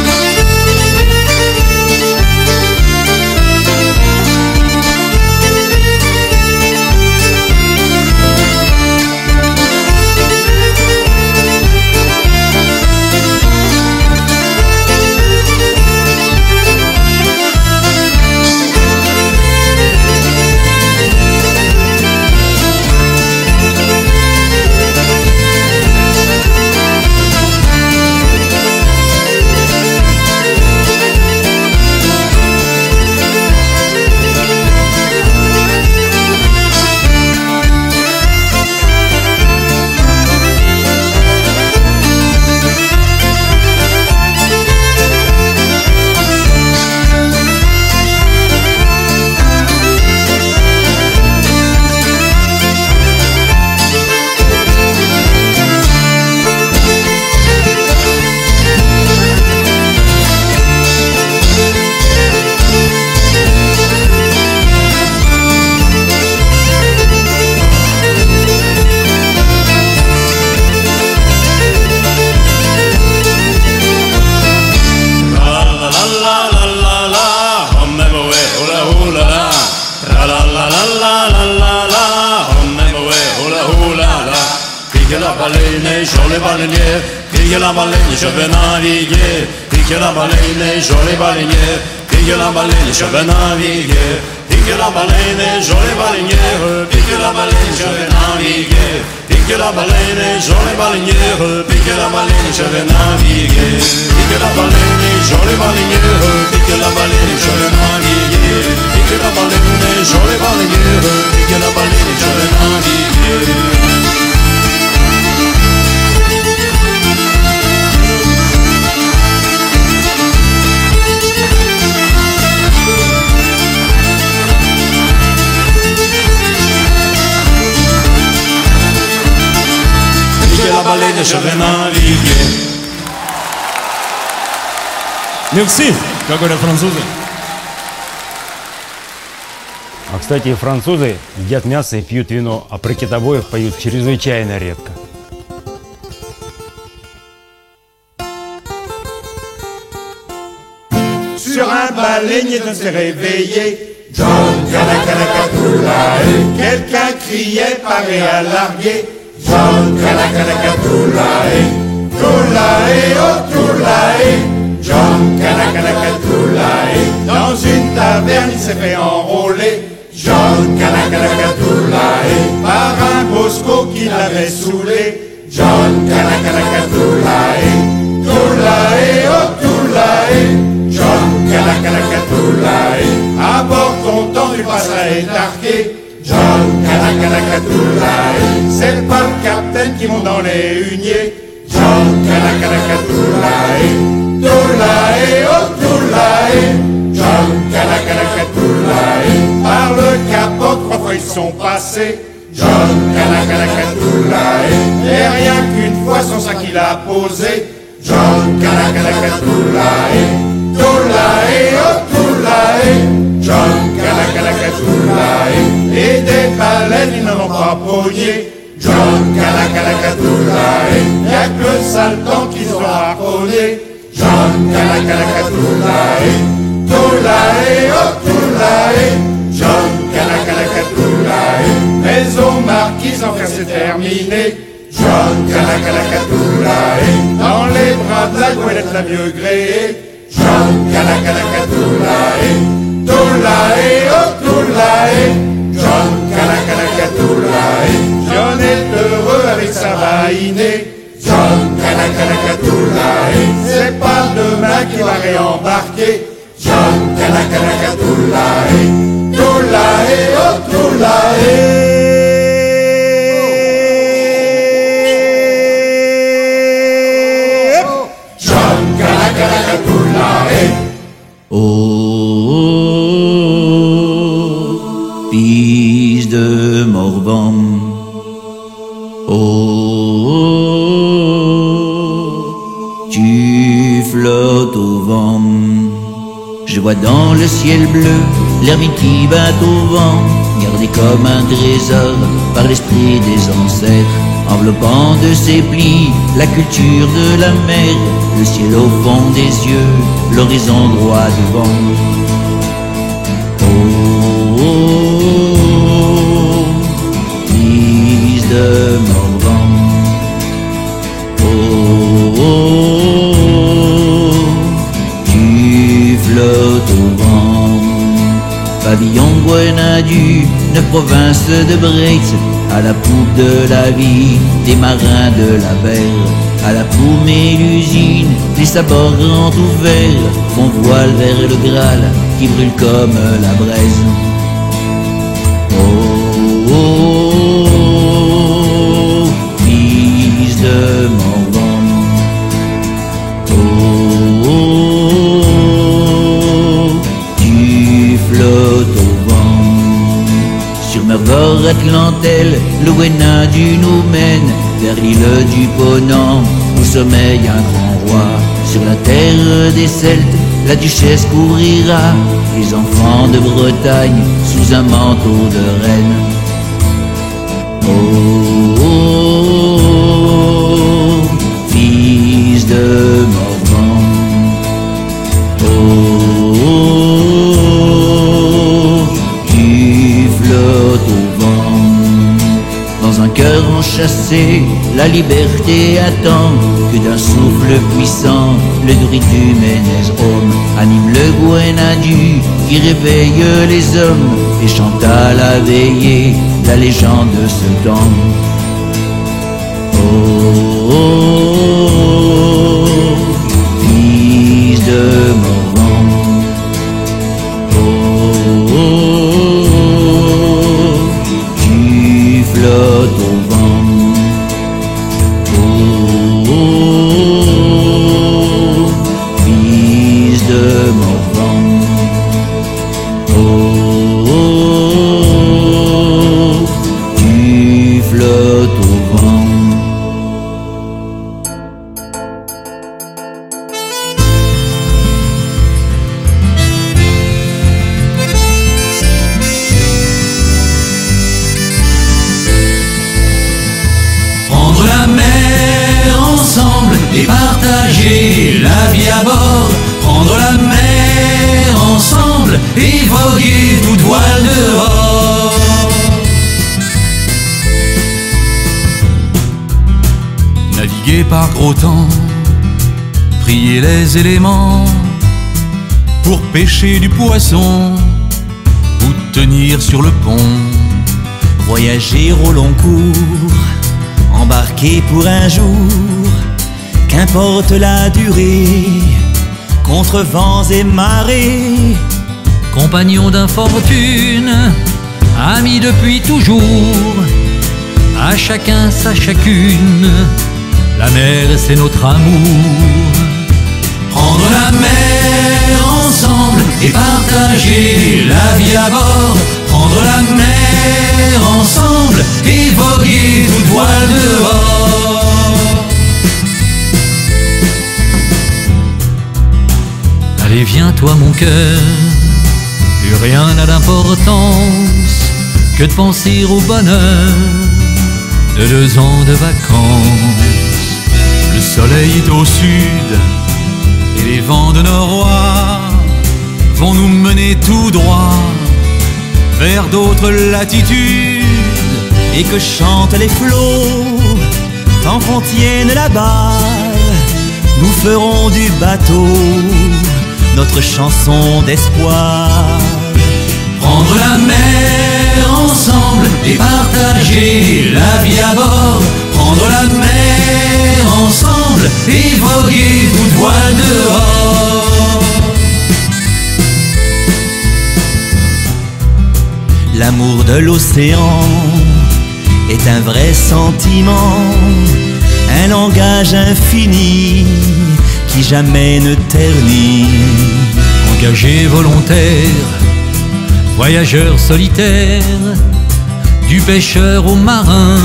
Les baleiniers, pique la baleine, je vais naviguer, pique la baleine, sur les baleiniers, pique la baleine, je vais naviguer, pique la baleine, sur les baleiniers, pique la baleine, je vais naviguer, vais naviguer. Мерси, как говорят французы. А, кстати, французы едят мясо и пьют вино, а про китобоев поют чрезвычайно редко. Sur un baleinier de se réveiller John Kalakalacapoulae Quelqu'un criait, paraît à larguer John Kalakalacapoulae Toulae, oh Toulae, John Kanakanakat Dans une taverne, il s'est fait enrôler. John Kanakanakat Par un bosco qui l'avait saoulé. John Kanakanakat Toulae, oh Toulae, John Kanakanakat À bord content du passerai étarqué. John Kanakanakat C'est pas le capitaine qui monte dans les huniers. John Kanakanakat Toulae, oh John Kanakanakat Par le capot, trois fois ils sont passés. John Kanakanakat Et rien qu'une fois son sac il a posé. John Kanakanakat Toulae, oh John Kanakanakat Des baleines ils n'en ont pas pogné. John Kanakanakat Y'a que le sale temps qu'ils ont harponné. John Kanakanakat Toulae, oh Toulae, John Kanakanakat Maison marquise, enfin c'est terminé. John Kanakanakat Dans les bras de la goélette la mieux gréée. John Kanakanakat Toulae, oh John Kanakanakat John est heureux avec sa vainée. John Kanakanakat C'est pas demain qu'il va réembarquer. John Kanakanakat Toulae, oh Toulae. Je vois dans le ciel bleu l'hermine qui bat au vent, gardé comme un trésor par l'esprit des ancêtres, enveloppant de ses plis la culture de la mer, le ciel au fond des yeux, l'horizon droit devant. Oh, de Morvan. Oh, flottes au vent. Pavillon Guenadu, une province de Breix, à la poupe de la vie, des marins de la mer, à la paume et l'usine, les sabords grands ouverts font voile vers le Graal qui brûle comme la braise. Oh, oh, oh, de Mervor Atlantelle, le Wena du nous mène vers l'île du Ponant, où sommeille un grand roi. Sur la terre des Celtes, la duchesse courira, les enfants de Bretagne sous un manteau de reine. La liberté attend que d'un souffle puissant, le druide du anime le Guenadu qui réveille les hommes et chante à la veillée la légende de ce temps. Oh, oh, éléments pour pêcher du poisson ou tenir sur le pont. Voyager au long cours, embarquer pour un jour, qu'importe la durée, contre vents et marées. Compagnon d'infortune, amis depuis toujours, à chacun sa chacune, la mer c'est notre amour. Prendre la mer ensemble et partager la vie à bord. Prendre la mer ensemble et voguer toute voile dehors. Allez, viens toi mon cœur, plus rien n'a d'importance que de penser au bonheur de deux ans de vacances. Le soleil est au sud les vents de noroît vont nous mener tout droit vers d'autres latitudes. Et que chantent les flots, tant qu'on tienne la balle, nous ferons du bateau notre chanson d'espoir. Prendre la mer ensemble et partager la vie à bord. Prendre la mer ensemble et voguer toute voile dehors. L'amour de l'océan est un vrai sentiment, un langage infini qui jamais ne ternit. Engagé volontaire, voyageur solitaire, du pêcheur au marin,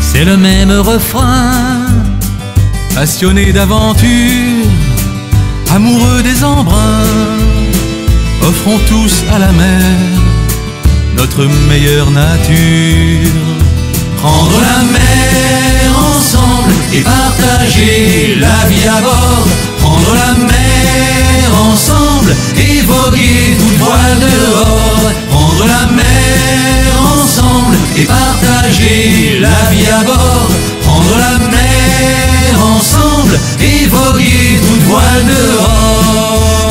c'est le même refrain. Passionné d'aventure, amoureux des embruns, offrons tous à la mer notre meilleure nature. Prendre la mer ensemble et partager la vie à bord. Prendre la mer ensemble et voguer toute voile dehors. Prendre la mer ensemble et partager la vie à bord. Prendre la mer ensemble et voguer toute voile dehors.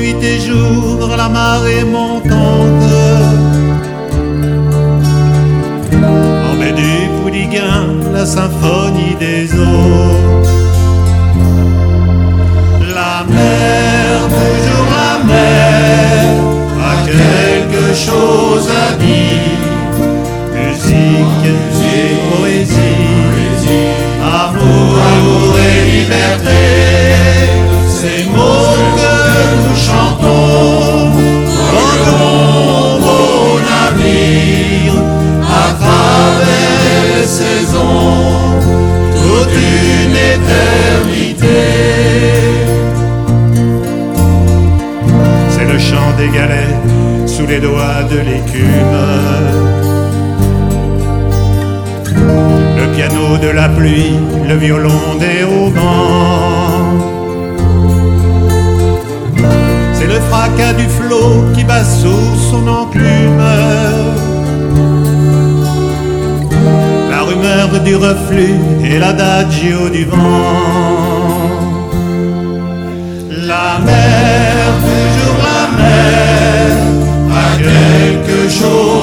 Nuit et jour la marée montante. Baie du Pouliguen, la symphonie des eaux. La mer, toujours la mer, a quelque chose à dire. Musique, poésie, amour et liberté. C'est le chant des galets sous les doigts de l'écume. Le piano de la pluie, le violon des haubans. C'est le fracas du flot qui bat sous son enclume. Du reflux et l'adagio du vent. La mer, toujours la mer, a quelque chose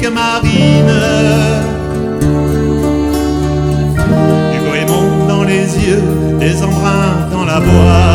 musique marine. Du goémon dans les yeux, des embruns dans la voix.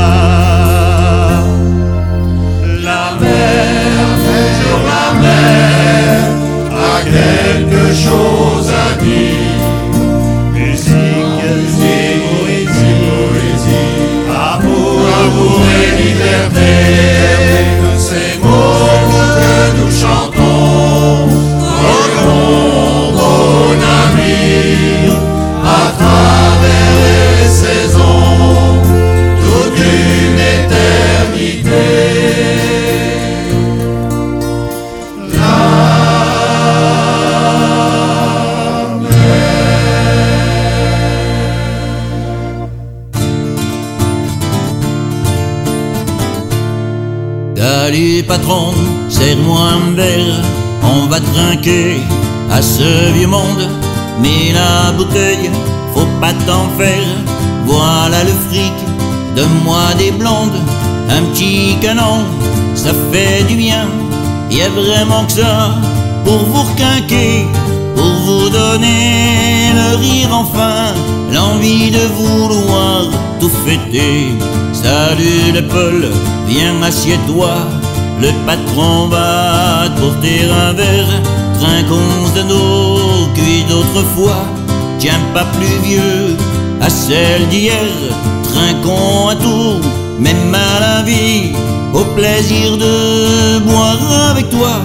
À ce vieux monde. Mais la bouteille, faut pas t'en faire. Voilà le fric, donne-moi des blondes, un petit canon, ça fait du bien. Y a vraiment que ça pour vous requinquer, pour vous donner le rire enfin, l'envie de vouloir tout fêter. Salut le Paul, viens assieds-toi, le patron va te porter un verre, trinquons de nos cuits d'autrefois, tiens pas plus vieux à celle d'hier, trinquons à tout, même à la vie, au plaisir de boire avec toi.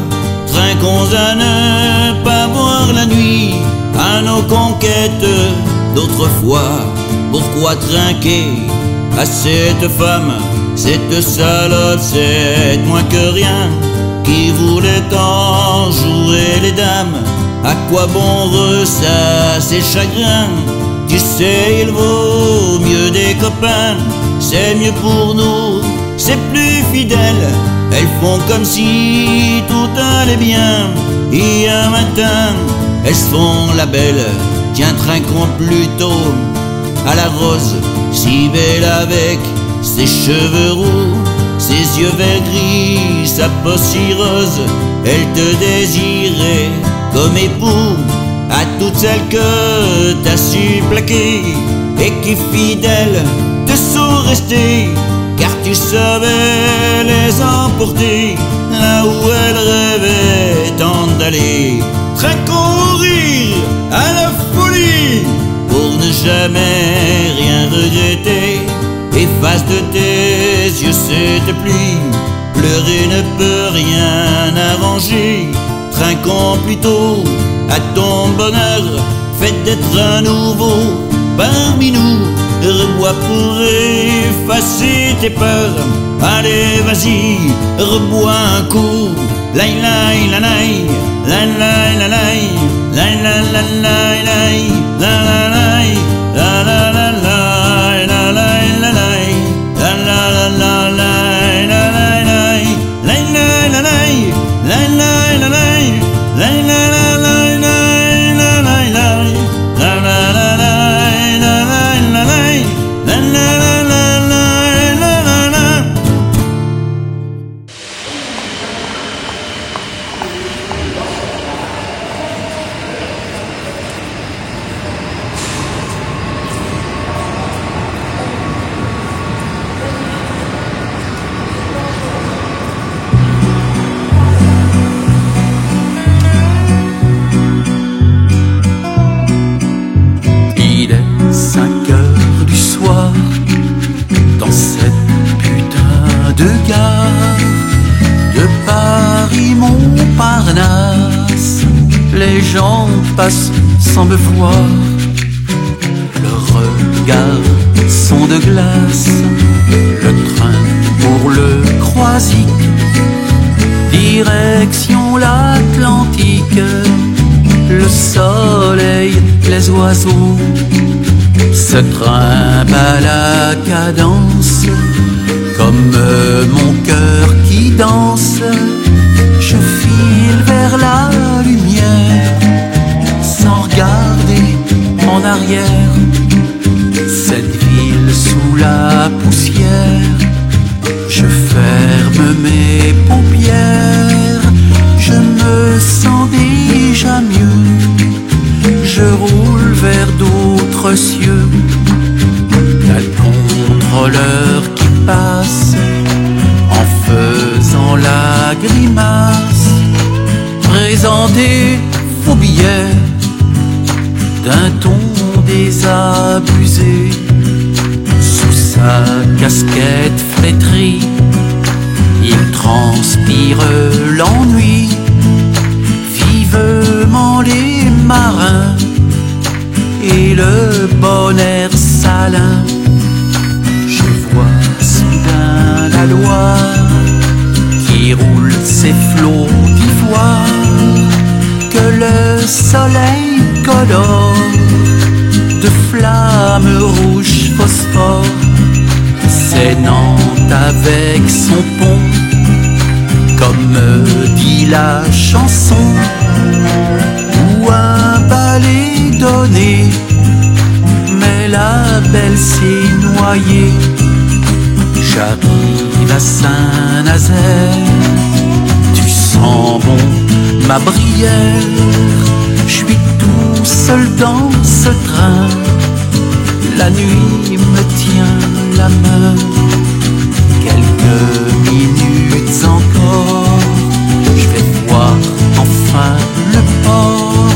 Trinquons à ne pas boire la nuit, à nos conquêtes d'autrefois. Pourquoi trinquer à cette femme, cette salope, c'est moins que rien, qui voulait en jouer les dames À quoi bon ressasser chagrin Tu sais, il vaut mieux des copains, c'est mieux pour nous, c'est plus fidèle. Elles font comme si tout allait bien. Et un matin, elles font la belle. Tiens, trinquons plutôt à la rose, si belle avec ses cheveux roux, ses yeux verts gris, sa peau si rose. Elle te désirait comme époux à toutes celles que t'as su plaquer et qui fidèles te sont restées car tu savais les emporter là où elles rêvaient tant d'aller. Rire, à la folie, pour ne jamais rien regretter. Efface de tes yeux cette pluie, pleurer ne peut rien arranger. Trinquons plutôt à ton bonheur, faites d'être un nouveau parmi nous. Rebois pour effacer tes peurs. Allez, vas-y, rebois un coup. Lai lai la lai, lai lai la lai, lai la la lai lai, la la lai, sans me voir, leurs regards sont de glace. Le train pour le Croisic, direction l'Atlantique. Le soleil, les oiseaux se trimballent à cadence comme mon cœur qui danse. Je file vers la lumière en arrière. Belle s'est noyée. J'arrive à Saint-Nazaire, tu sens bon ma brière, je suis tout seul dans ce train, la nuit me tient la main, quelques minutes encore, je vais voir enfin le port,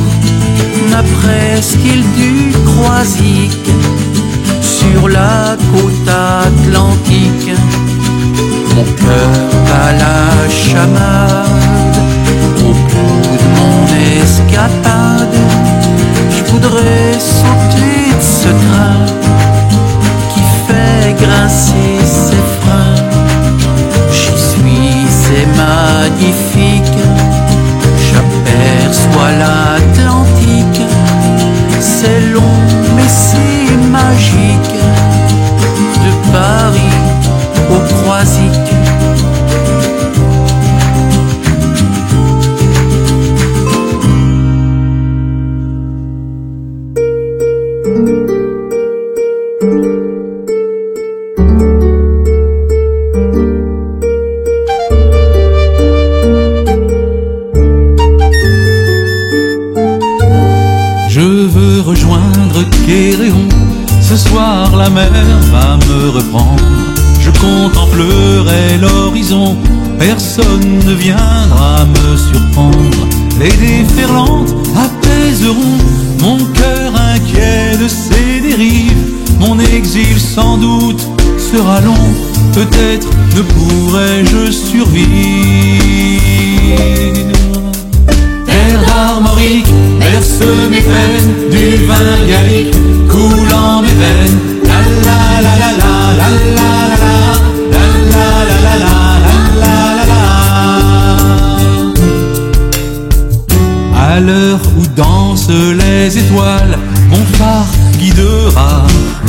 ma presqu'île du Croisic, sur la côte atlantique, mon cœur à la chamade, au bout de mon escapade, je voudrais sauter de ce train qui fait grincer ses freins. J'y suis, c'est magnifique, j'aperçois l'Atlantique, magique, guidera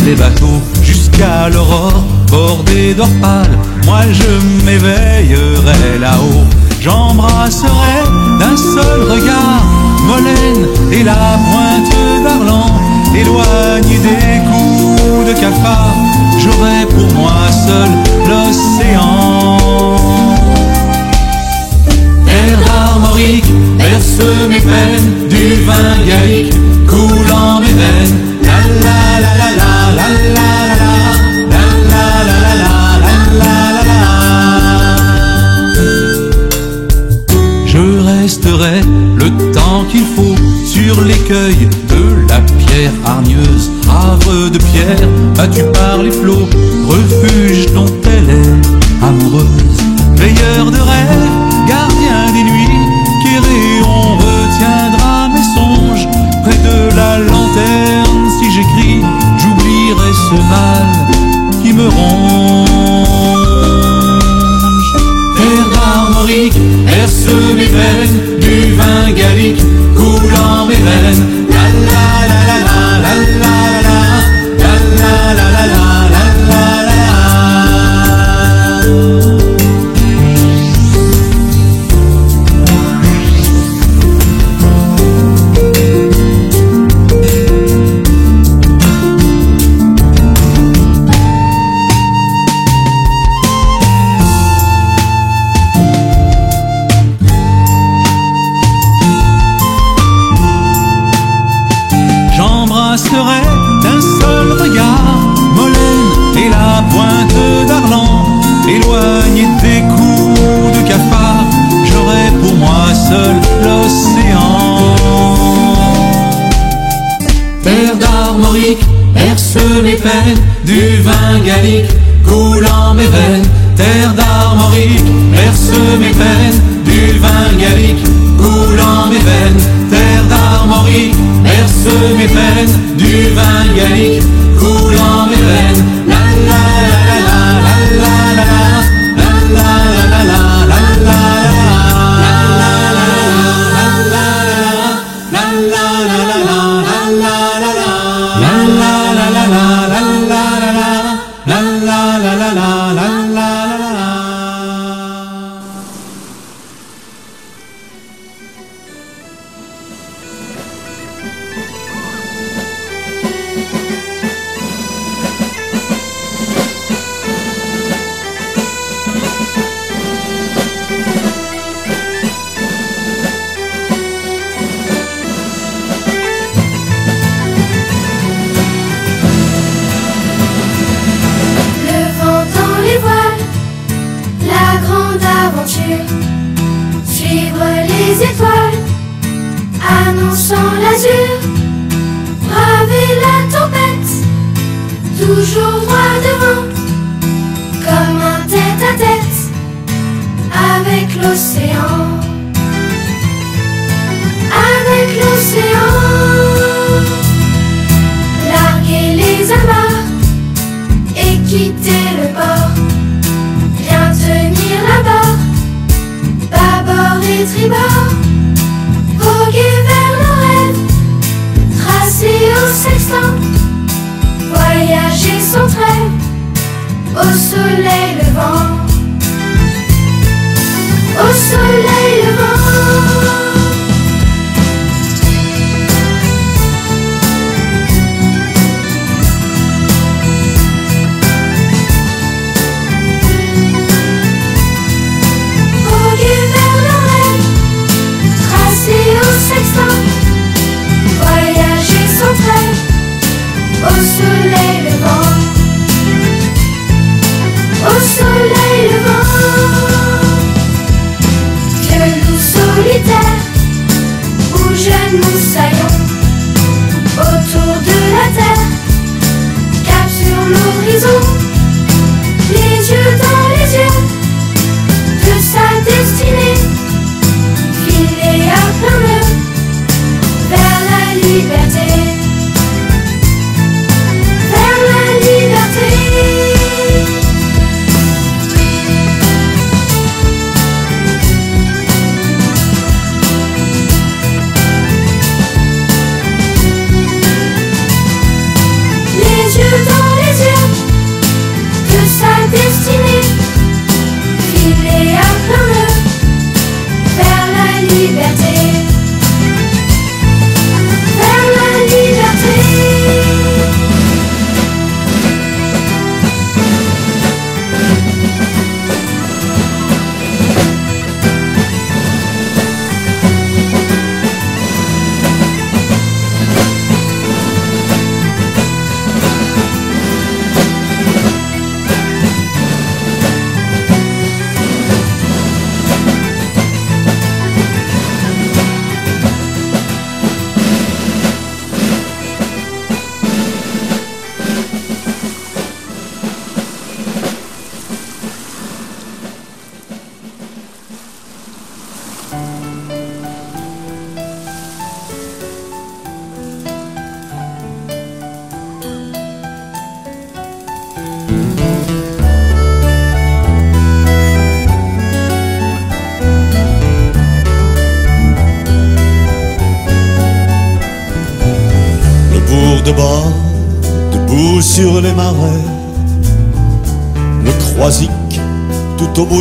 les bateaux jusqu'à l'aurore bordée d'or pâle. Moi je m'éveillerai là-haut, j'embrasserai d'un seul regard Molène et la pointe d'Arlan, éloignés des coups de cafard, j'aurai pour moi seul l'océan. Terre d'Armorique, berce mes peines, du vin gallique coulant mes veines. Je resterai le temps qu'il faut sur l'écueil de la pierre hargneuse, havre de pierre, battu par les flots, refuge donc ce mal qui me ronge. Terre d'Armorique, berce mes veines,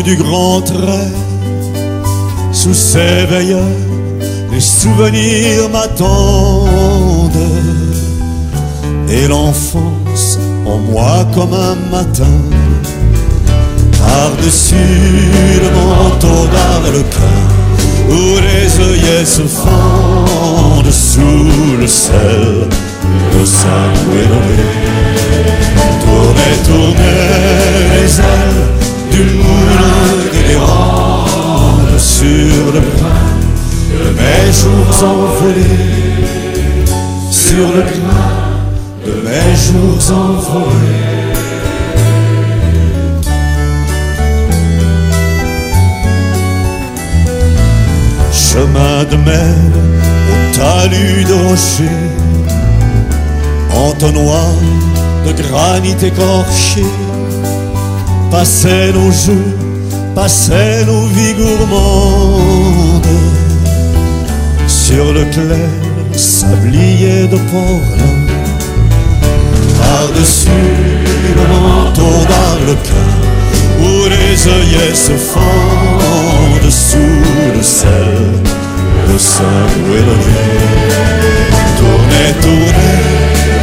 du grand trait, sous ses veilleurs, les souvenirs m'attendent, et l'enfance en moi comme un matin, par-dessus le manteau d'arlequin, où les œillets se fendent sous le sel de sa Tournez, tournez les ailes du moulin qui déroule sur le brin de mes jours envolés, sur le brin de mes jours envolés. Chemin de mer au talus de rochers, entonnoir de granit écorché, passaient nos jeux, passaient nos vies sur le clair sablier de Portland, par-dessus le manteau d'Arlequin, où les œillets se fendent sous le sel de Saint-Louis. Tournez, tournez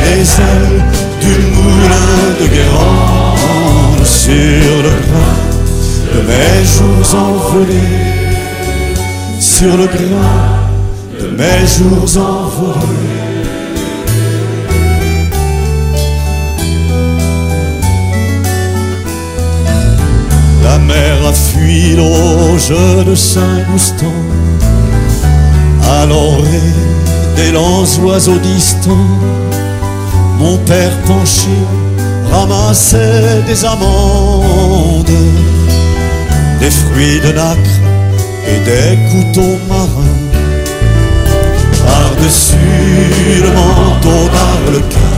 les ailes du moulin de Guérande sur le grain de mes jours envolés, sur le grain de mes jours envolés. La mer a fui l'auge de Saint-Goustan À l'orée des lents oiseaux distants, mon père penché ramassait des amandes, des fruits de nacre et des couteaux marins. Par-dessus le manteau d'arlequin,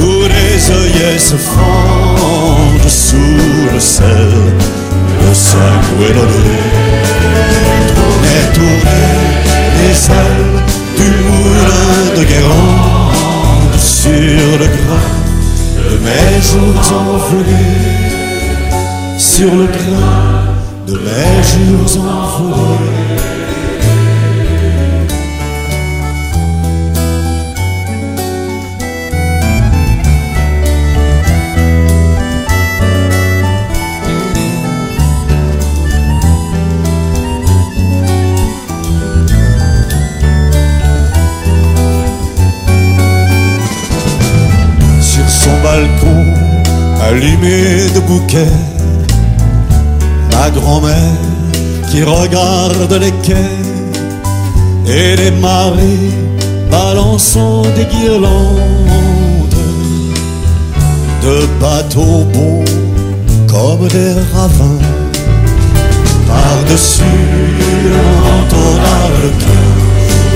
où les œillets se fendent sous le sel, le sanguinolé. Tournez, tournez les ailes du moulin de Guérande sur le grain de mes jours envolés, sur le grain de mes jours envolés. Allumé de bouquets, ma grand-mère qui regarde les quais et les marées balançant des guirlandes de bateaux beaux comme des ravins. Par-dessus d'arlequin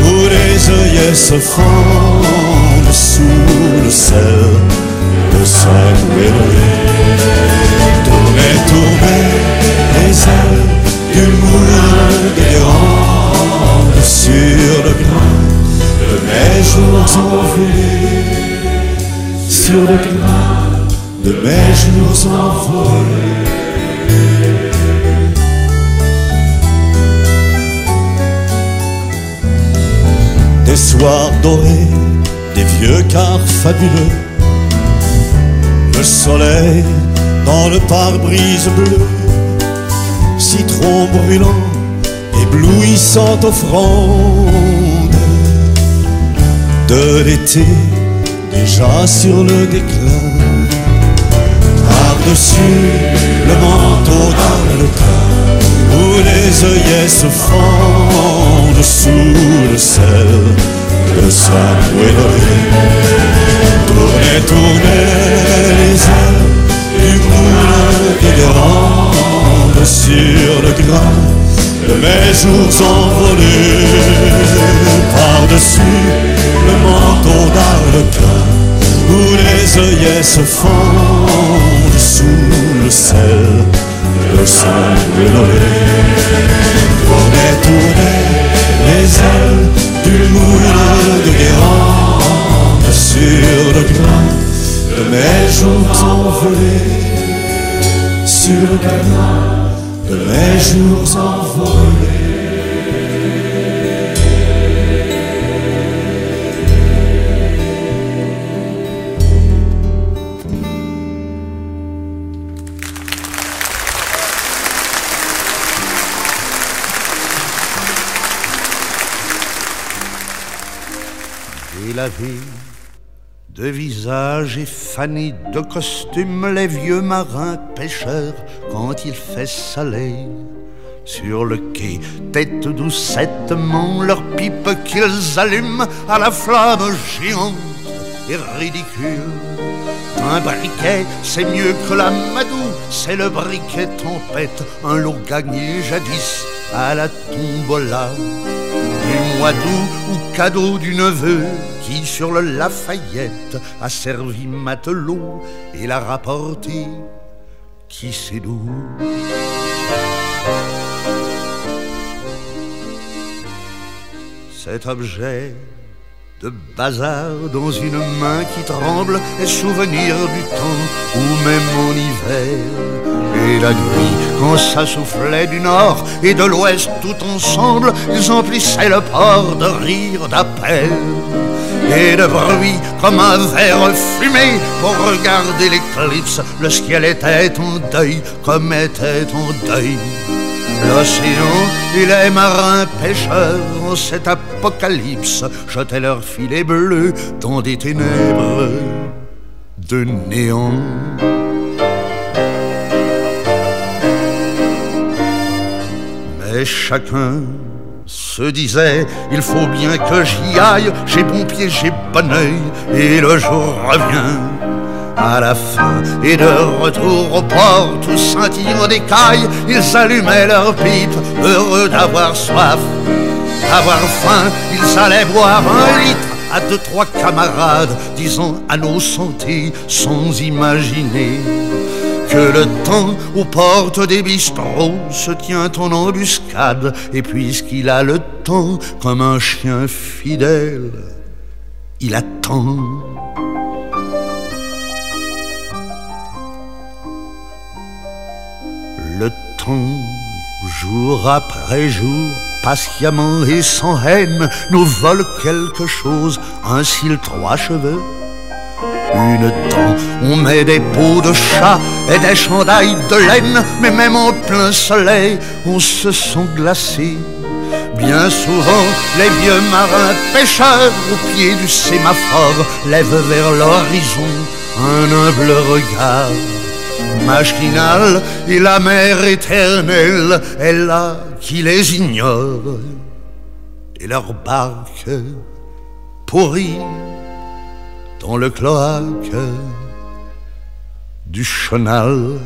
où les œillets se fendent sous le sel de Saint-Louis. Tournez, tournez les ailes du moulin des Landes sur le grain de mes jours envolés, sur le grain de mes jours envolés. Des soirs dorés, des vieux cars fabuleux, le soleil dans le pare-brise bleu, citron brûlant, éblouissante offrande de l'été déjà sur le déclin. Par-dessus le manteau d'arlequin, où les œillets se fendent sous le sel de sa Tournez, tournez les ailes du moulin des grandes sur le grain de mes jours envolés par-dessus le manteau d'arlequin où les œillets se fendent sous le sel de Saint-Ménolé. Tournez, tournez les ailes du moulin de Guérande sur le grain de mes jours envolés, sur le grain de mes jours envolés. La vie de visage effané, de costume, les vieux marins pêcheurs, quand il fait soleil. Sur le quai, tête doucettement, leur pipe qu'ils allument à la flamme géante et ridicule. Un briquet, c'est mieux que la madou, c'est le briquet tempête, un lot gagné jadis à la tombola du mois d'août ou cadeau du neveu qui sur le Lafayette a servi matelot et l'a rapporté qui sait d'où? Cet objet de bazar dans une main qui tremble est souvenir du temps où même en hiver et la nuit quand ça soufflait du nord et de l'ouest tout ensemble ils emplissaient le port de rire d'appel et de bruit comme un verre fumé pour regarder l'éclipse le ciel était en deuil comme était en deuil L'océan et les marins pêcheurs en cet apocalypse jetaient leurs filets bleus dans des ténèbres de néant. Mais chacun se disait Il faut bien que j'y aille, j'ai bon pied, j'ai bon oeil, et le jour revient. À la fin. Et de retour au port, tous scintillant d'écailles, ils allumaient leurs pipes, heureux d'avoir soif, d'avoir faim, ils allaient boire un litre à deux, trois camarades, disant à nos santé sans imaginer que le temps aux portes des bistrots se tient en embuscade, et puisqu'il a le temps comme un chien fidèle, il attend. Le temps, jour après jour, patiemment et sans haine, nous vole quelque chose, un cil trois cheveux. Une dent, on met des peaux de chat et des chandails de laine, mais même en plein soleil, on se sent glacé. Bien souvent, les vieux marins pêcheurs au pied du sémaphore lèvent vers l'horizon un humble regard. Machinal et la mer éternelle est là qui les ignore. Et leur barque pourrit dans le cloaque du chenal.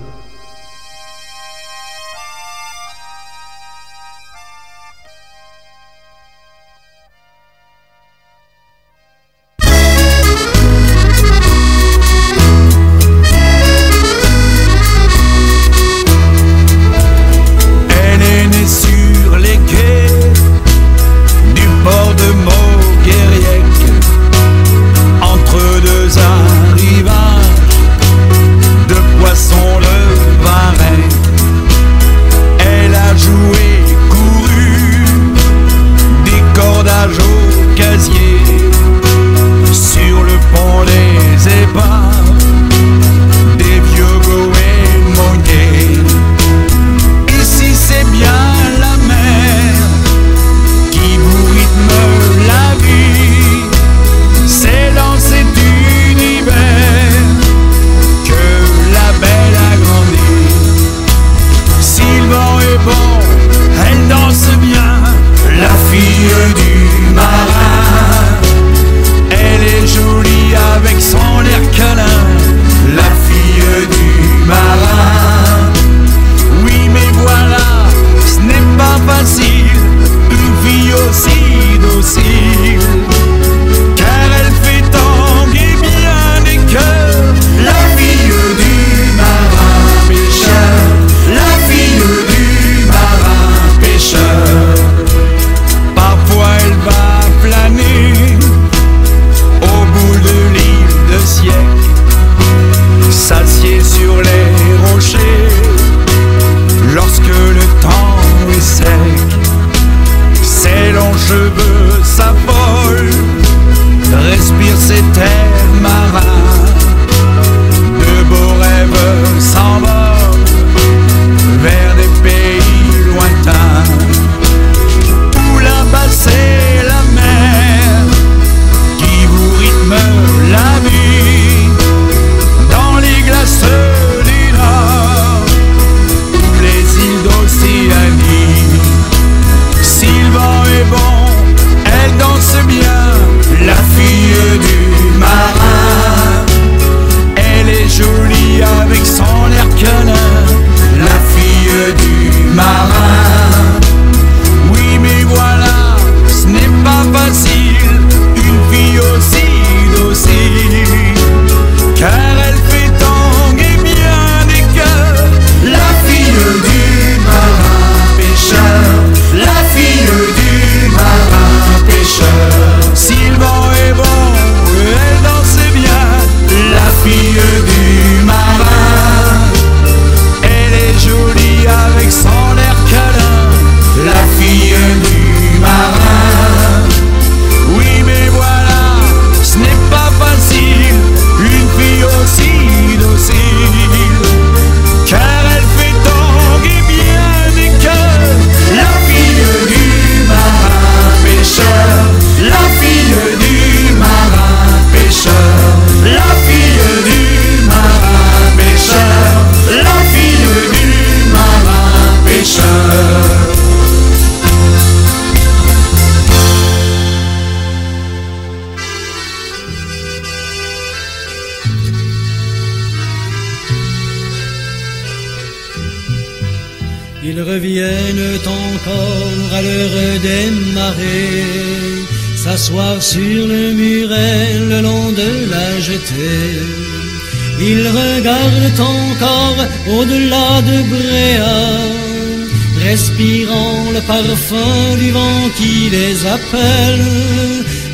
Parfum du vent qui les appelle.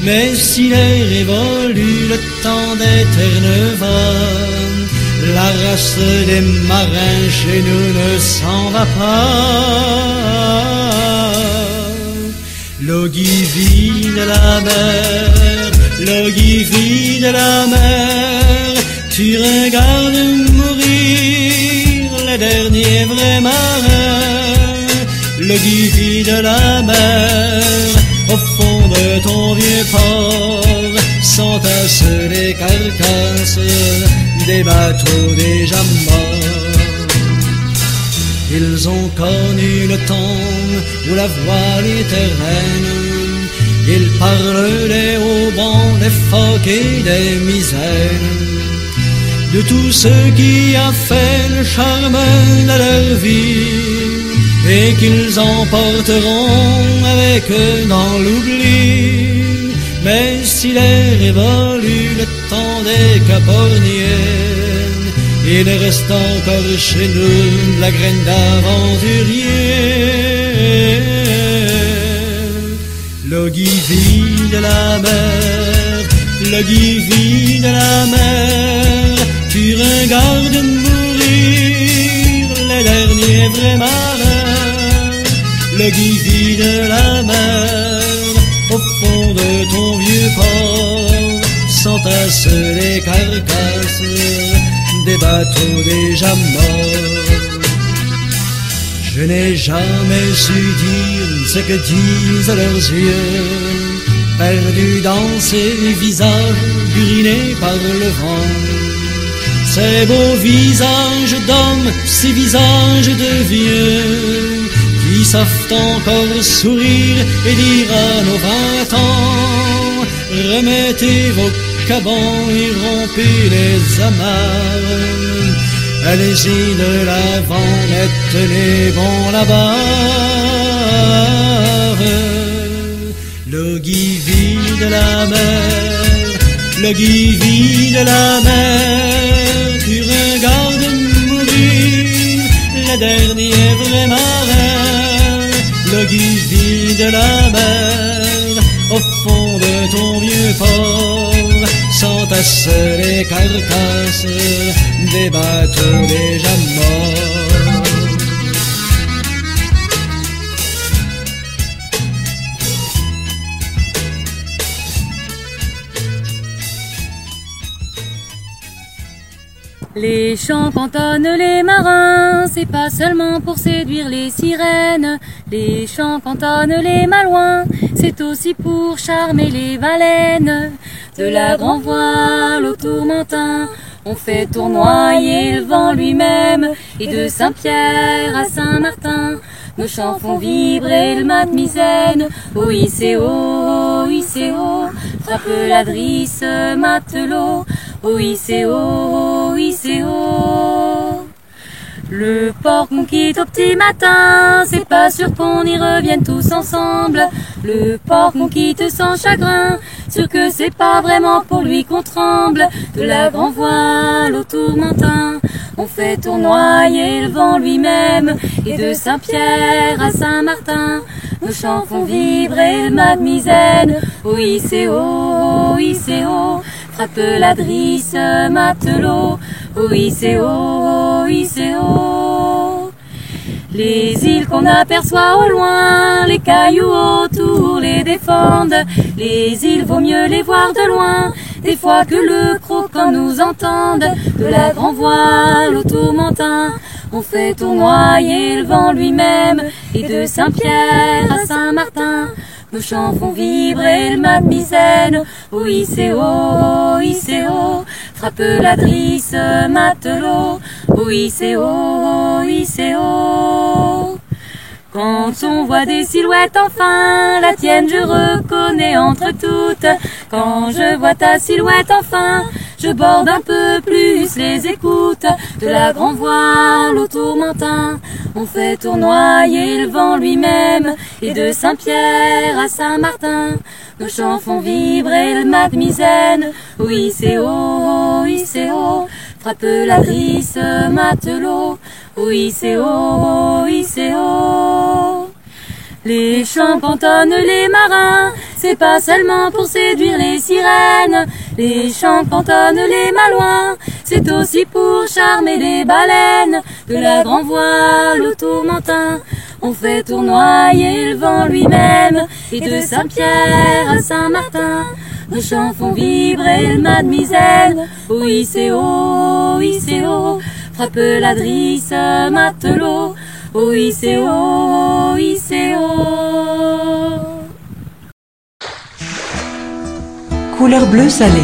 Mais s'il est révolu le temps des la race des marins chez nous ne s'en va pas. L'ogivie de la mer, l'ogivie de la mer, tu regardes L'ogivie de la mer, au fond de ton vieux port, s'entassent les carcasses des bateaux déjà morts. Ils ont connu le temps où la voile était. Ils parlent des haubans, des phoques et des misaines. De tout ce qui a fait le charme de leur vie et qu'ils emporteront avec eux dans l'oubli. Mais s'il est révolu le temps des caporniennes, il reste encore chez nous la graine d'aventurier. L'ogivie de la mer, l'ogivie de la mer, tu regardes mourir les derniers vrais marins. L'ogivie de la mer, au fond de ton vieux port, s'entassent les carcasses des bateaux déjà morts. Je n'ai jamais su dire ce que disent leurs yeux, perdus dans ces visages grinés par le vent. Ces beaux visages d'hommes, ces visages de vieux, qui savent encore sourire et dire à nos vingt ans, remettez vos cabans et rompez les amarres. Allez-y de l'avant, mettez bon la barre. L'ogivie de la mer, l'ogivie de la mer, tu regardes mourir les derniers vrais marins. L'ogivie de la mer, au fond de ton vieux port, s'entassent les carcasses des bateaux déjà morts. Les chants cantonnent les marins, c'est pas seulement pour séduire les sirènes. Les chants cantonnent les malouins, c'est aussi pour charmer les baleines. De la grand voile au tourmentin, on fait tournoyer le vent lui-même. Et de Saint-Pierre à Saint-Martin, nos chants font vibrer le mat misaine. Haut, oui, c'est haut, frappe la drisse, matelot. C'est haut. Le port qu'on quitte au petit matin, c'est pas sûr qu'on y revienne tous ensemble. Le port qu'on quitte sans chagrin, sûr que c'est pas vraiment pour lui qu'on tremble. De la grand voile au tourmentin, on fait tournoyer le vent lui-même. Et de Saint-Pierre à Saint-Martin, nos chants font vibrer le mat misaine. Oui, c'est haut, oui, c'est haut. Frappe la drisse, matelot. C'est haut. Les îles qu'on aperçoit au loin, les cailloux autour les défendent. Les îles vaut mieux les voir de loin, des fois que le croquant nous entende. De la grand voile au tourmentin, on fait tournoyer le vent lui-même. Et de Saint-Pierre à Saint-Martin, nos chants font vibrer le mat. Oui, c'est haut, oui, c'est haut. Frappe la drisse, matelot. Oui, c'est haut, oui, c'est haut. Quand on voit des silhouettes enfin, la tienne je reconnais entre toutes. Quand je vois ta silhouette enfin, je borde un peu plus les écoutes. de la grand voile au tourmentin. On fait tournoyer le vent lui-même, et de Saint-Pierre à Saint-Martin. Nos chants font vibrer le mat misaine. Oui, c'est haut, oui, c'est haut. Frappe la drisse, matelot. C'est haut. Les chants cantonnent les marins, c'est pas seulement pour séduire les sirènes. Les chants cantonnent les malouins, c'est aussi pour charmer les baleines. De la grand voile au tourmentin, on fait tournoyer le vent lui-même. Et de Saint-Pierre à Saint-Martin, nos chants font vibrer le mademoiselle. Oui, c'est frappe la drisse, matelot. C'est haut. Couleur bleu salé.